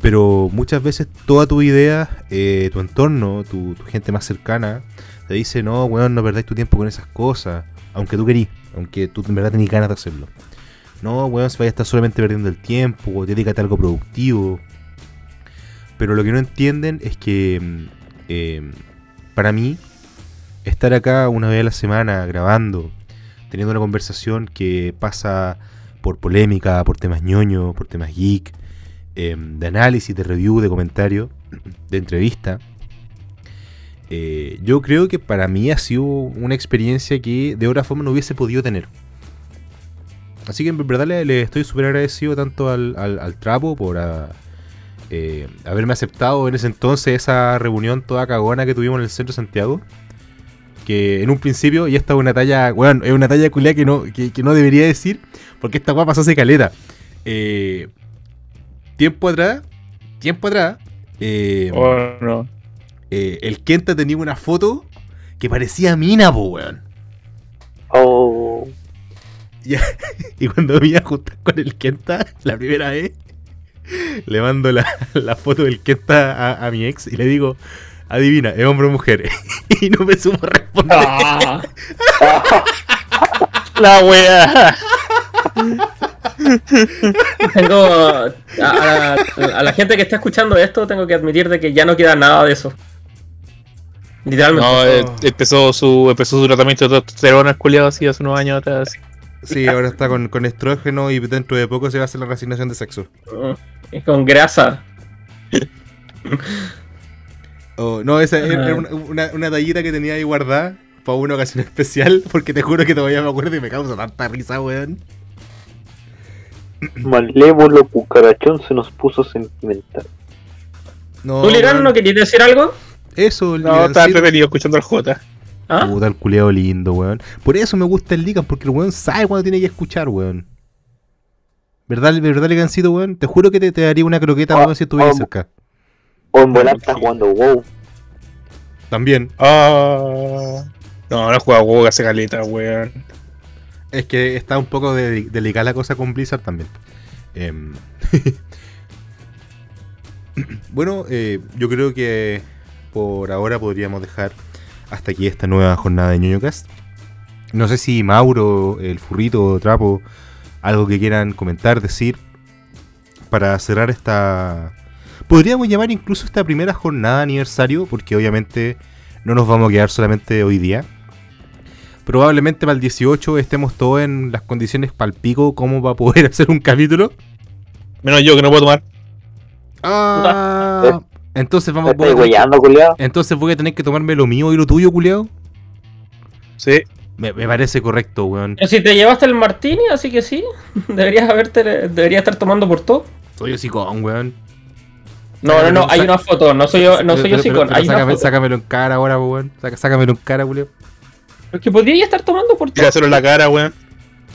Speaker 1: Pero muchas veces toda tu idea, eh, tu entorno, tu, tu gente más cercana, te dice, no, weón, no perdáis tu tiempo con esas cosas. Aunque tú querís, aunque tú en verdad tenés ganas de hacerlo. No, weón, se vaya a estar solamente perdiendo el tiempo, dedícate a algo productivo. Pero lo que no entienden es que mm, eh, para mí, estar acá una vez a la semana grabando, teniendo una conversación que pasa por polémica, por temas ñoño, por temas geek, eh, de análisis, de review, de comentario, de entrevista, eh, yo creo que para mí ha sido una experiencia que de otra forma no hubiese podido tener. Así que en verdad le, estoy súper agradecido tanto al, al- al Trapo por ah, eh, haberme aceptado en ese entonces esa reunión toda cagona que tuvimos en el centro de Santiago. Que en un principio, y esta es una talla, bueno, es una talla culia que no, que, que no debería decir, porque esta guapa pasó hace caleta. Eh, tiempo atrás, tiempo atrás, eh,
Speaker 2: Oh, no.
Speaker 1: eh, el Kenta tenía una foto que parecía mina, po, weón.
Speaker 4: Oh,
Speaker 1: Y cuando me iba a juntar con el Kenta la primera vez, le mando la, la foto del Kenta a, a mi ex y le digo, adivina, ¿es hombre o mujer? y no me supo responder.
Speaker 3: ah. La wea. Tengo a, a la, a la gente que está escuchando esto, tengo que admitir de que ya no queda nada de eso. Literalmente.
Speaker 2: No, eh, empezó su empezó su tratamiento de testosterona culiado así hace unos años atrás.
Speaker 1: Sí, ahora está con, con estrógeno y dentro de poco se va a hacer la resignación de sexo.
Speaker 3: Y con grasa.
Speaker 1: Oh, no, esa era
Speaker 3: Ah.
Speaker 1: una, una, una tallita que tenía ahí guardada para una ocasión especial, porque te juro que todavía me acuerdo y me causa tanta risa, weón.
Speaker 4: malévolo cucarachón se nos puso sentimental.
Speaker 1: No,
Speaker 3: ¿Tú, Lirano,
Speaker 1: weón.
Speaker 3: no querías decir algo?
Speaker 1: Eso,
Speaker 2: No, estaba entretenido escuchando al J.
Speaker 3: ¿Ah?
Speaker 1: Puta, el culeado lindo, weón. Por eso me gusta el Ligan, porque el weón sabe cuando tiene que escuchar, weón. ¿Verdad, verdad Ligancito, weón? Te juro que te, te daría una croqueta, weón, si estuvieras
Speaker 4: ah,
Speaker 1: cerca.
Speaker 4: O en volar está jugando WoW.
Speaker 1: También.
Speaker 2: Ah. No, no juega WoW hace caleta, weón.
Speaker 1: Es que está un poco de- delicada la cosa con Blizzard también. Em, bueno, eh, yo creo que por ahora podríamos dejar hasta aquí esta nueva jornada de ñoñocast. No sé si Mauro, el furrito, Trapo, algo que quieran comentar, decir, para cerrar esta... Podríamos llamar incluso esta primera jornada de aniversario, porque obviamente no nos vamos a quedar solamente hoy día. Probablemente para el 18 estemos todos en las condiciones palpico como para poder hacer un capítulo.
Speaker 2: Menos yo que no puedo tomar.
Speaker 1: Ah, entonces vamos voy
Speaker 4: huellando, culiao.
Speaker 1: Entonces voy a tener que tomarme lo mío y lo tuyo, culiao.
Speaker 2: Sí.
Speaker 1: Me, me parece correcto, weón.
Speaker 3: Pero si te llevaste el martini, así que sí. Deberías haberte, deberías estar tomando por todo.
Speaker 1: Soy hocicón, weón.
Speaker 3: No, no, no, hay una foto, no soy yo, no soy yo
Speaker 1: sácame-
Speaker 3: foto.
Speaker 1: Sácamelo en cara ahora, weón. Saca- Sácamelo en cara, culiao.
Speaker 3: Es que podría estar tomando por todo.
Speaker 2: Tíraselo en la cara, weón.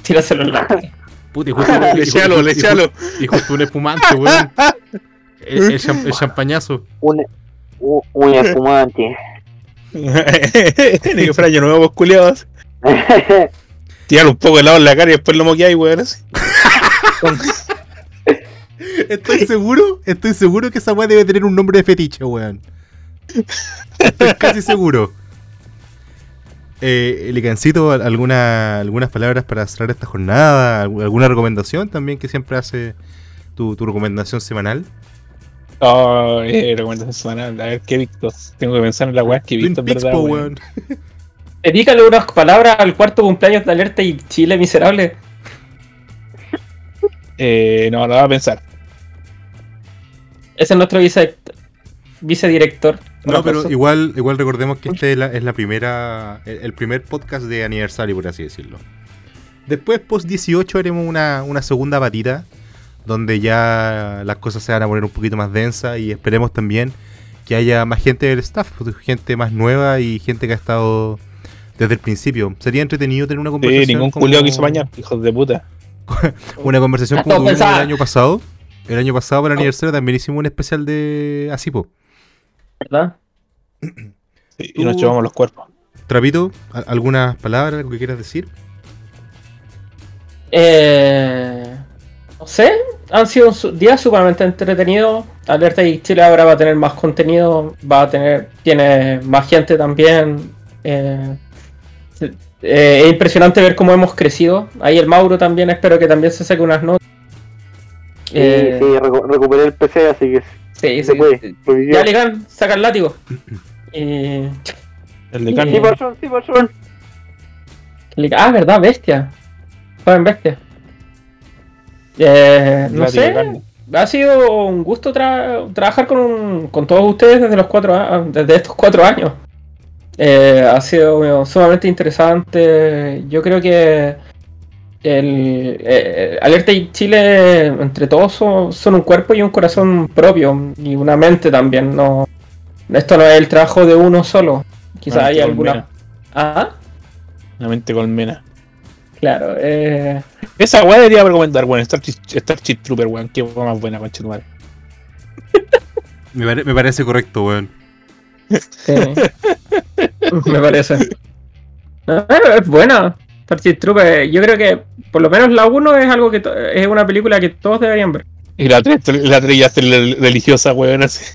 Speaker 3: Tíraselo en la cara.
Speaker 1: Puta, y justo, y justo-
Speaker 2: echalo, le
Speaker 1: y justo-
Speaker 2: echalo.
Speaker 1: Y justo un espumante, weón. El, el cham- el champañazo.
Speaker 4: Un, un, un espumante.
Speaker 2: Ni que fuera yo nuevo, culiados. Tíralo un poco de helado en la cara y después lo moqueáis, weón.
Speaker 1: Estoy seguro, estoy seguro que esa weá debe tener un nombre de fetiche, weón. Estoy casi seguro. Eh, Licancito, ¿alguna, algunas palabras para cerrar esta jornada, ¿Algu- alguna recomendación también que siempre hace tu, tu recomendación semanal.
Speaker 2: Oh, eh, recomendación semanal. A ver, ¿qué he visto? Tengo que pensar en la weá que
Speaker 1: Peaks,
Speaker 2: verdad,
Speaker 1: po,
Speaker 2: weón.
Speaker 1: weón.
Speaker 3: Dedícale unas palabras al cuarto cumpleaños de Alerta y Chile miserable.
Speaker 2: Eh, no, lo voy a pensar.
Speaker 3: Ese es nuestro vice, vicedirector.
Speaker 1: No, pero igual, igual recordemos que este es la, es la primera, el, el primer podcast de aniversario, por así decirlo. Después, post 18, haremos una, una segunda patita, donde ya las cosas se van a poner un poquito más densas y esperemos también que haya más gente del staff, pues, gente más nueva y gente que ha estado desde el principio. Sería entretenido tener una
Speaker 2: Sí,
Speaker 1: conversación.
Speaker 2: ningún
Speaker 1: como-
Speaker 2: culiao quiso bañar, hijos de puta.
Speaker 1: Una conversación como tuvimos el año pasado. El año pasado para el aniversario también hicimos un especial de Asipo.
Speaker 3: ¿verdad?
Speaker 2: Sí, y nos llevamos los cuerpos.
Speaker 1: Trapito, ¿al- ¿algunas palabras, algo que quieras decir?
Speaker 3: Eh, no sé, han sido días sumamente entretenidos. Alerta y Chile ahora va a tener más contenido, va a tener, tiene más gente también. Eh, eh, es impresionante ver cómo hemos crecido. Ahí el Mauro también, espero que también se saque unas notas.
Speaker 4: Sí,
Speaker 3: Eh,
Speaker 4: sí, recu- recuperé el PC, así que
Speaker 3: sí,
Speaker 4: se
Speaker 3: sí.
Speaker 4: puede.
Speaker 3: Ya. Ligan, saca el látigo.
Speaker 2: El de
Speaker 3: Sí,
Speaker 2: carne.
Speaker 4: Sí, patrón, sí.
Speaker 3: Liga- Ah, verdad, bestia. Joven bestia. Eh, no sé.
Speaker 2: carne.
Speaker 3: Ha sido un gusto tra- trabajar con, con todos ustedes desde los cuatro desde estos cuatro años. Eh, ha sido sumamente interesante. Yo creo que el eh, Alerta y Chile entre todos son, son un cuerpo y un corazón propio y una mente también. No, esto no es el trabajo de uno solo. Quizás hay alguna. Ah,
Speaker 2: Una mente colmena.
Speaker 3: Claro. Eh,
Speaker 2: Esa weá debería recomendar, weón. Star, Chi- Star Chip Trooper, weón. Qué weá más buena, concha tu madre.
Speaker 1: Me, pare- me parece correcto, weón.
Speaker 3: Sí. Me parece. No, es buena. Starship Trooper. Yo creo que por lo menos la 1 es algo que es una película que todos deberían ver.
Speaker 2: Y la 3, la 3 ya está religiosa, weón. Así.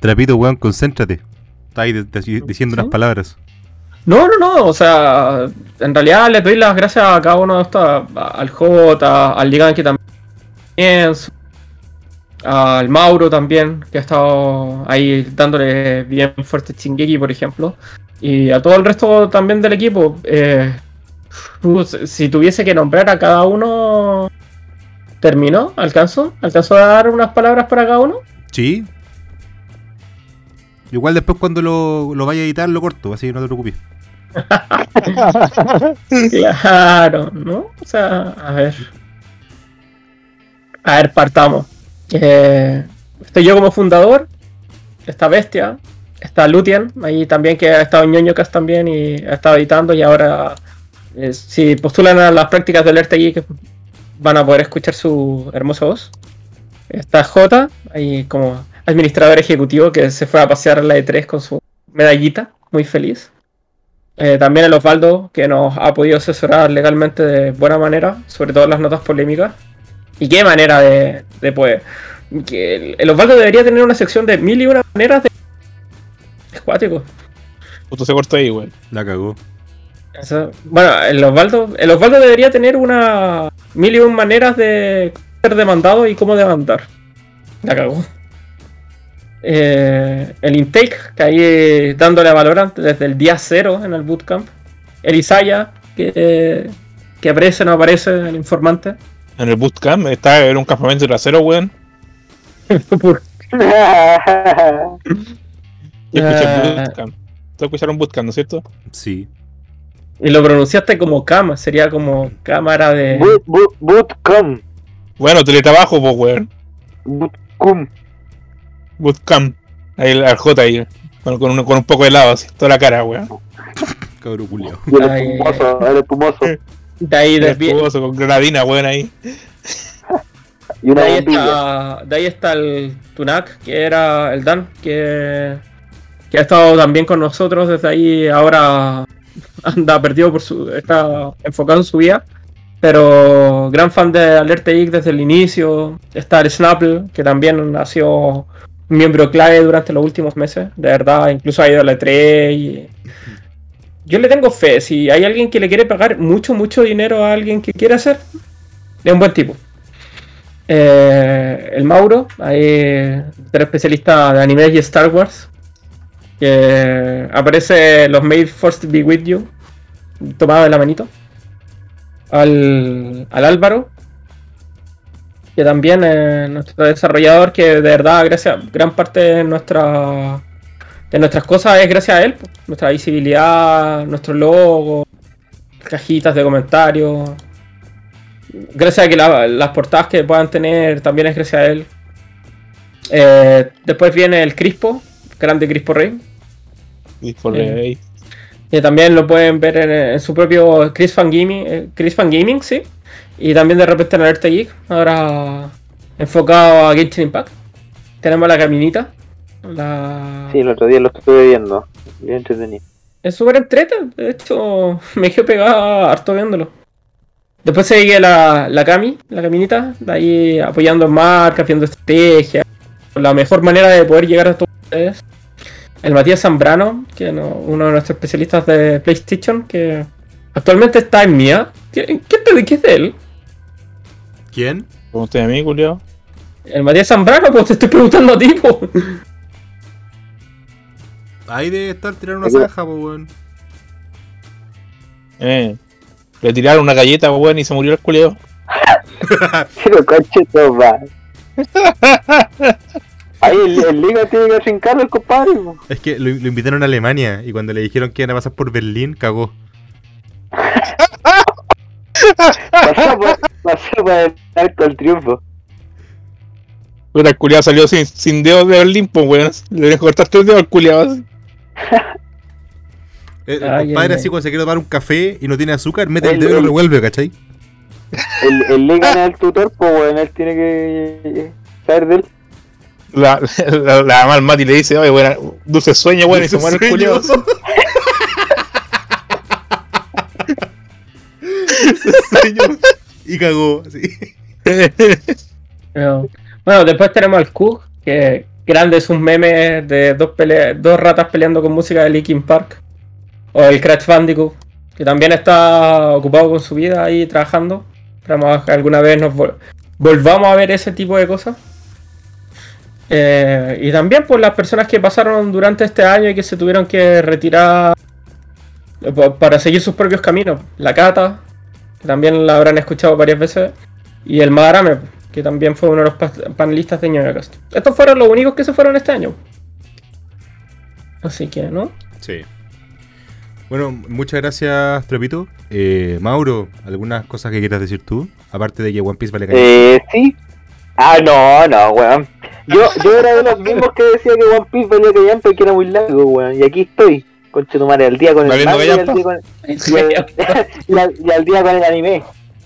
Speaker 1: Trapito, weón, concéntrate. Está ahí de- de- diciendo
Speaker 3: Sí.
Speaker 1: unas palabras.
Speaker 3: No, no, no. O sea, en realidad le doy las gracias a cada uno de estos. Al J, al Ligan que también. Al Mauro también, que ha estado ahí dándole bien fuerte Chingeki, por ejemplo. Y a todo el resto también del equipo. Eh, si tuviese que nombrar a cada uno. ¿Terminó? ¿Alcanzo? ¿Alcanzo a dar unas palabras para cada uno?
Speaker 1: Sí. Igual después cuando lo, lo vaya a editar lo corto, así que no te preocupes.
Speaker 3: Claro, ¿no? O sea, a ver. A ver, partamos. Eh, estoy yo como fundador. Está Bestia. Está Lutien, ahí también que ha estado en ñoñocas también y ha estado editando y ahora eh, si postulan a las prácticas de alerta Geek van a poder escuchar su hermosa voz. Está J, ahí como administrador ejecutivo que se fue a pasear a la E3 con su medallita, muy feliz. Eh, también el Osvaldo, que nos ha podido asesorar legalmente de buena manera, sobre todo en las notas polémicas. Y qué manera de. Que el, el Osvaldo debería tener una sección de mil y una maneras de. Es cuático.
Speaker 2: Justo se cortó ahí, weón.
Speaker 1: La cagó.
Speaker 3: Eso- bueno, el Osvaldo, el Osvaldo debería tener una mil y un maneras de ser demandado y cómo demandar. La cagó. Eh, el intake, que ahí dándole a Valorant desde el día cero en el bootcamp. El Isaya, que, que aparece o no aparece, el informante.
Speaker 2: En el bootcamp, estaba en un campamento trasero, weón. Yo escuché
Speaker 3: Ah.
Speaker 2: bootcamp. ¿Tú escucharon bootcamp, no es cierto?
Speaker 1: Sí.
Speaker 3: Y lo pronunciaste como cama, sería como cámara de.
Speaker 4: Boot, boot, bootcom.
Speaker 2: Bueno, teletrabajo, pues, weón.
Speaker 4: Bootcom.
Speaker 2: Bootcamp. Ahí el J ahí. Con, con, un, con un poco de helado, así, toda la cara, weón.
Speaker 1: Cabrón
Speaker 3: Ay,
Speaker 4: espumoso, el espumoso.
Speaker 3: De ahí
Speaker 2: con granadina, weón, ahí.
Speaker 4: Y una
Speaker 3: De ahí, está, de ahí está el Tunak, que era el Dan, que, que ha estado también con nosotros desde ahí. Ahora anda perdido por su. está enfocado en su vida. Pero gran fan de Alerta Geek desde el inicio. Está el Snapple, que también ha sido miembro clave durante los últimos meses. De verdad, incluso ha ido a la E3 y. Yo le tengo fe. Si hay alguien que le quiere pagar mucho, mucho dinero a alguien que quiere hacer, es un buen tipo. Eh, el Mauro, ahí era especialista de anime y Star Wars. Que aparece los Made First Be With You, tomado de la manito. Al, al Álvaro, que también es nuestro desarrollador, que de verdad, gracias, gran parte de nuestra de nuestras cosas es gracias a él. Nuestra visibilidad, nuestro logo, cajitas de comentarios. Gracias a que la- las portadas que puedan tener también es gracias a él. Eh, después viene el Crispo, grande Crispo Rey.
Speaker 2: Y por
Speaker 3: Eh.
Speaker 2: ahí.
Speaker 3: Que también lo pueden ver en, en su propio Chris Fan Gaming, eh, Chris Fan Gaming, sí. Y también de repente en Alerta Geek, ahora enfocado a Genshin Impact. Tenemos la caminita. La...
Speaker 4: Sí, el otro día lo estuve viendo. Bien entretenido.
Speaker 3: Es súper entrete, de hecho me quedé pegado harto viéndolo. Después sigue la, la Cami, la caminita, de ahí apoyando marcas, viendo estrategias. La mejor manera de poder llegar a todos ustedes. El Matías Zambrano, que no- uno de nuestros especialistas de PlayStation, que actualmente está en Mía. ¿Qué, qué, te- qué es de él?
Speaker 1: ¿Quién?
Speaker 2: Usted a mí, culiao.
Speaker 3: El Matías Zambrano, pues te estoy preguntando a ti, po.
Speaker 1: Ahí debe estar tirando una zanja, po, weón.
Speaker 2: Eh. Le tiraron una galleta, weón, y se murió el culiao.
Speaker 4: Pero coche va. Ahí el, el Liga tiene que trincarlo el compadre. po.
Speaker 1: Es que lo, lo invitaron a Alemania y cuando le dijeron que iban a pasar por Berlín, cagó.
Speaker 4: Pasó por, pasó por el arco triunfo.
Speaker 2: Puta, el culiao salió sin, sin dedos de pues, weón. Le deben cortar tres dedos al culiao.
Speaker 1: Eh, El, compadre
Speaker 3: ay,
Speaker 1: así cuando se quiere tomar un café y no tiene azúcar, mete el
Speaker 4: El-
Speaker 1: dedo y lo
Speaker 4: el-
Speaker 1: revuelve, ¿cachai?
Speaker 4: El, el Liga es el tutor, pues bueno, él tiene que saber de él.
Speaker 2: La, la, la mamá al Mati le dice, oye, weón, dulce sueño, weón, y se muere el culiao.
Speaker 1: Y cagó, así.
Speaker 3: Bueno, después tenemos al Cook, que grande sus memes de dos, ratas peleando con música de Linkin Park. O el Crash Bandicoot, que también está ocupado con su vida ahí trabajando. Esperamos que alguna vez nos vol- volvamos a ver ese tipo de cosas. Eh, y también por las personas que pasaron durante este año y que se tuvieron que retirar eh, pa- para seguir sus propios caminos. La Cata, que también la habrán escuchado varias veces. Y el Madarame, que también fue uno de los pa- panelistas de Ñoñocast. Estos fueron los únicos que se fueron este año. Así que, ¿no?
Speaker 1: Sí. Bueno, muchas gracias, Trepito. Eh, Mauro, ¿algunas cosas que quieras decir tú? Aparte de que One Piece vale caña.
Speaker 4: Eh, sí. Ah, no, no, weón. Yo, yo era de los mismos que decía que One Piece valía que y que era muy largo, weón. Y aquí estoy, conche tu madre, al día con el
Speaker 2: ¿Valiendo
Speaker 4: manga y al, día con, y, al, y al- y al día con el anime.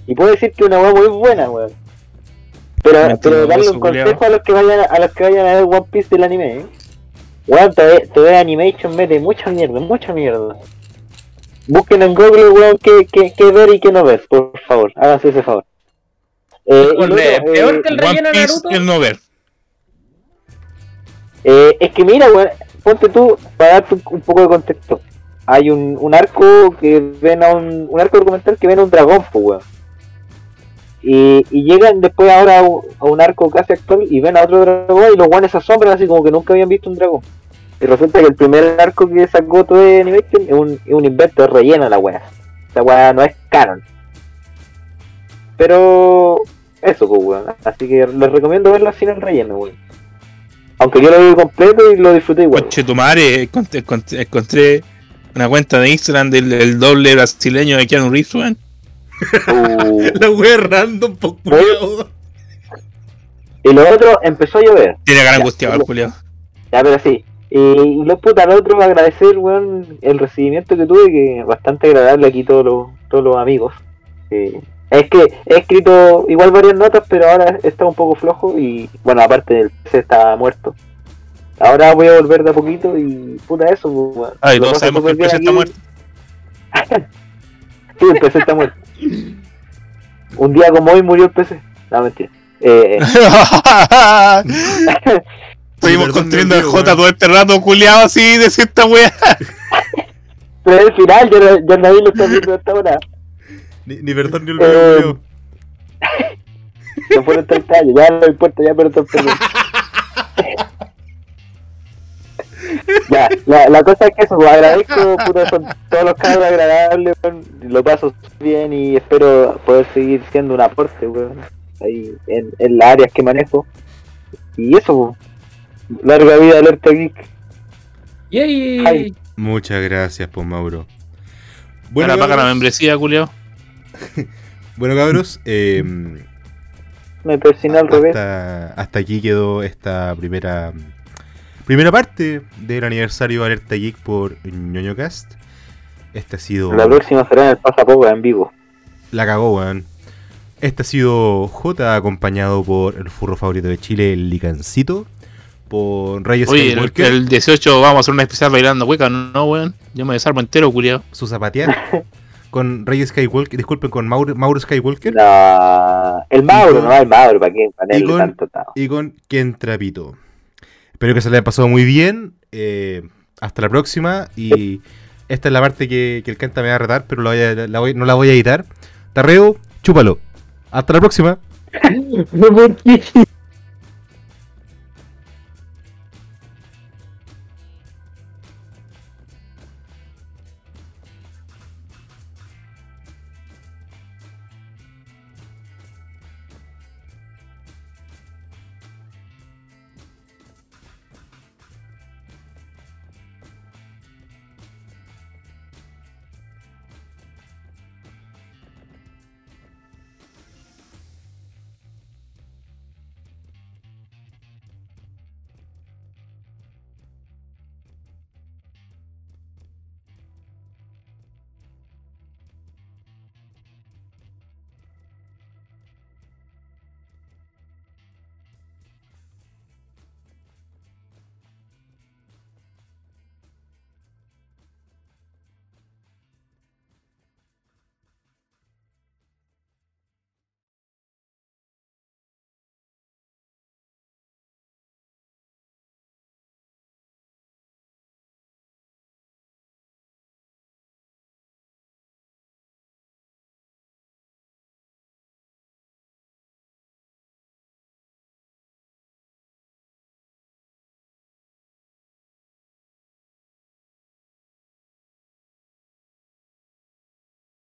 Speaker 4: Y puedo decir que una weón muy buena, weón. Pero, pero darle un consejo a los que vayan a, los que vayan a ver One Piece del anime, eh. Weón, TV, TV Animation mete mucha mierda, mucha mierda. Busquen en Google, weón, qué, qué, qué ver y qué no ver, por favor, háganse ese favor. Eh, luego,
Speaker 3: de- peor
Speaker 4: eh,
Speaker 3: que el relleno de
Speaker 2: Piece
Speaker 3: Naruto.
Speaker 2: el no ver.
Speaker 4: Eh, es que mira, weón, ponte tú, para darte un, poco de contexto. Hay un, un arco que ven a un, un arco documental que ven a un dragón, pues, weón. Y, y llegan después ahora a un, a un arco casi actual y ven a otro dragón y los guanes se asombran así como que nunca habían visto un dragón. Y resulta que el primer arco que sacó todo de Animation es un, es un invento, es relleno la weá. Esta weá no es canon. Pero eso, pues, weón. Así que les recomiendo verla sin el relleno, weón. Aunque yo lo vi completo y lo disfruté igual.
Speaker 2: Conche tu madre, encontré, encontré- encontré una cuenta de Instagram del, del doble brasileño de Keanu Reeves, weón.
Speaker 4: Uh,
Speaker 1: La wea random, po, culiao.
Speaker 4: y lo otro empezó a llover.
Speaker 2: Tiene cara
Speaker 4: Ya,
Speaker 2: angustiado el
Speaker 4: lo-
Speaker 2: culiao.
Speaker 4: Ya, pero sí. Y lo puta, lo otro agradecer, weón, el recibimiento que tuve, que bastante agradable aquí todos los, todos los amigos. Eh, es que he escrito igual varias notas, pero ahora está un poco flojo y, bueno, aparte del PC está muerto. Ahora voy a volver de a poquito y puta eso, pues, weón.
Speaker 2: Ay,
Speaker 4: Lo
Speaker 2: todos sabemos que el PC está muerto.
Speaker 4: Sí, el PC está muerto. Un día como hoy murió el PC. No, mentira. Eh,
Speaker 2: Estuvimos
Speaker 1: Perdón,
Speaker 2: construyendo el J todo este rato, culiado así, de cierta wea.
Speaker 4: pero es el final, yo, no- yo nadie lo está viendo hasta ahora.
Speaker 1: Ni, ni perdón ni
Speaker 4: Eh,
Speaker 1: olvido, culiao.
Speaker 4: No fueron 30 años, ya no importa, ya perdido. Ya, la, la cosa es que eso, pues, agradezco, puta, son todos los cabros agradables, weón, lo paso bien y espero poder seguir siendo un aporte, weón, ahí en, en las áreas que manejo. Y eso, pues, larga vida alerta geek.
Speaker 3: Yay.
Speaker 4: Ay.
Speaker 1: Muchas gracias, pues, Mauro.
Speaker 2: Bueno, paga la membresía, culiao.
Speaker 1: bueno, cabros, eh,
Speaker 4: Me persiné al revés.
Speaker 1: hasta, hasta aquí quedó esta primera primera parte del aniversario de Alerta Geek por ñoñocast. Este ha sido.
Speaker 4: La próxima será en el pasapoca en vivo.
Speaker 1: La cagó, weón. Este ha sido J acompañado por el furro favorito de Chile, el Licancito. Por Reyes
Speaker 2: Oye, el,
Speaker 1: Skywalker,
Speaker 2: el 18 vamos a hacer una especial bailando hueca, no, weón. Yo me desarmo entero, culiao.
Speaker 1: su zapatear. con Reyes Skywalker, disculpen, con Mauro, Mauro Skywalker.
Speaker 4: No, el Mauro,
Speaker 1: Y con-
Speaker 4: no, el Mauro, ¿para qué
Speaker 1: y
Speaker 4: ponerle
Speaker 1: con-
Speaker 4: tanto
Speaker 1: y con Ken Trapito. Espero que se le haya pasado muy bien. eh, hasta la próxima. Y esta es la parte que, que el Kenta me va a retar, pero la voy a- la voy- no la voy a editar. Tarreo, chúpalo. Hasta la próxima.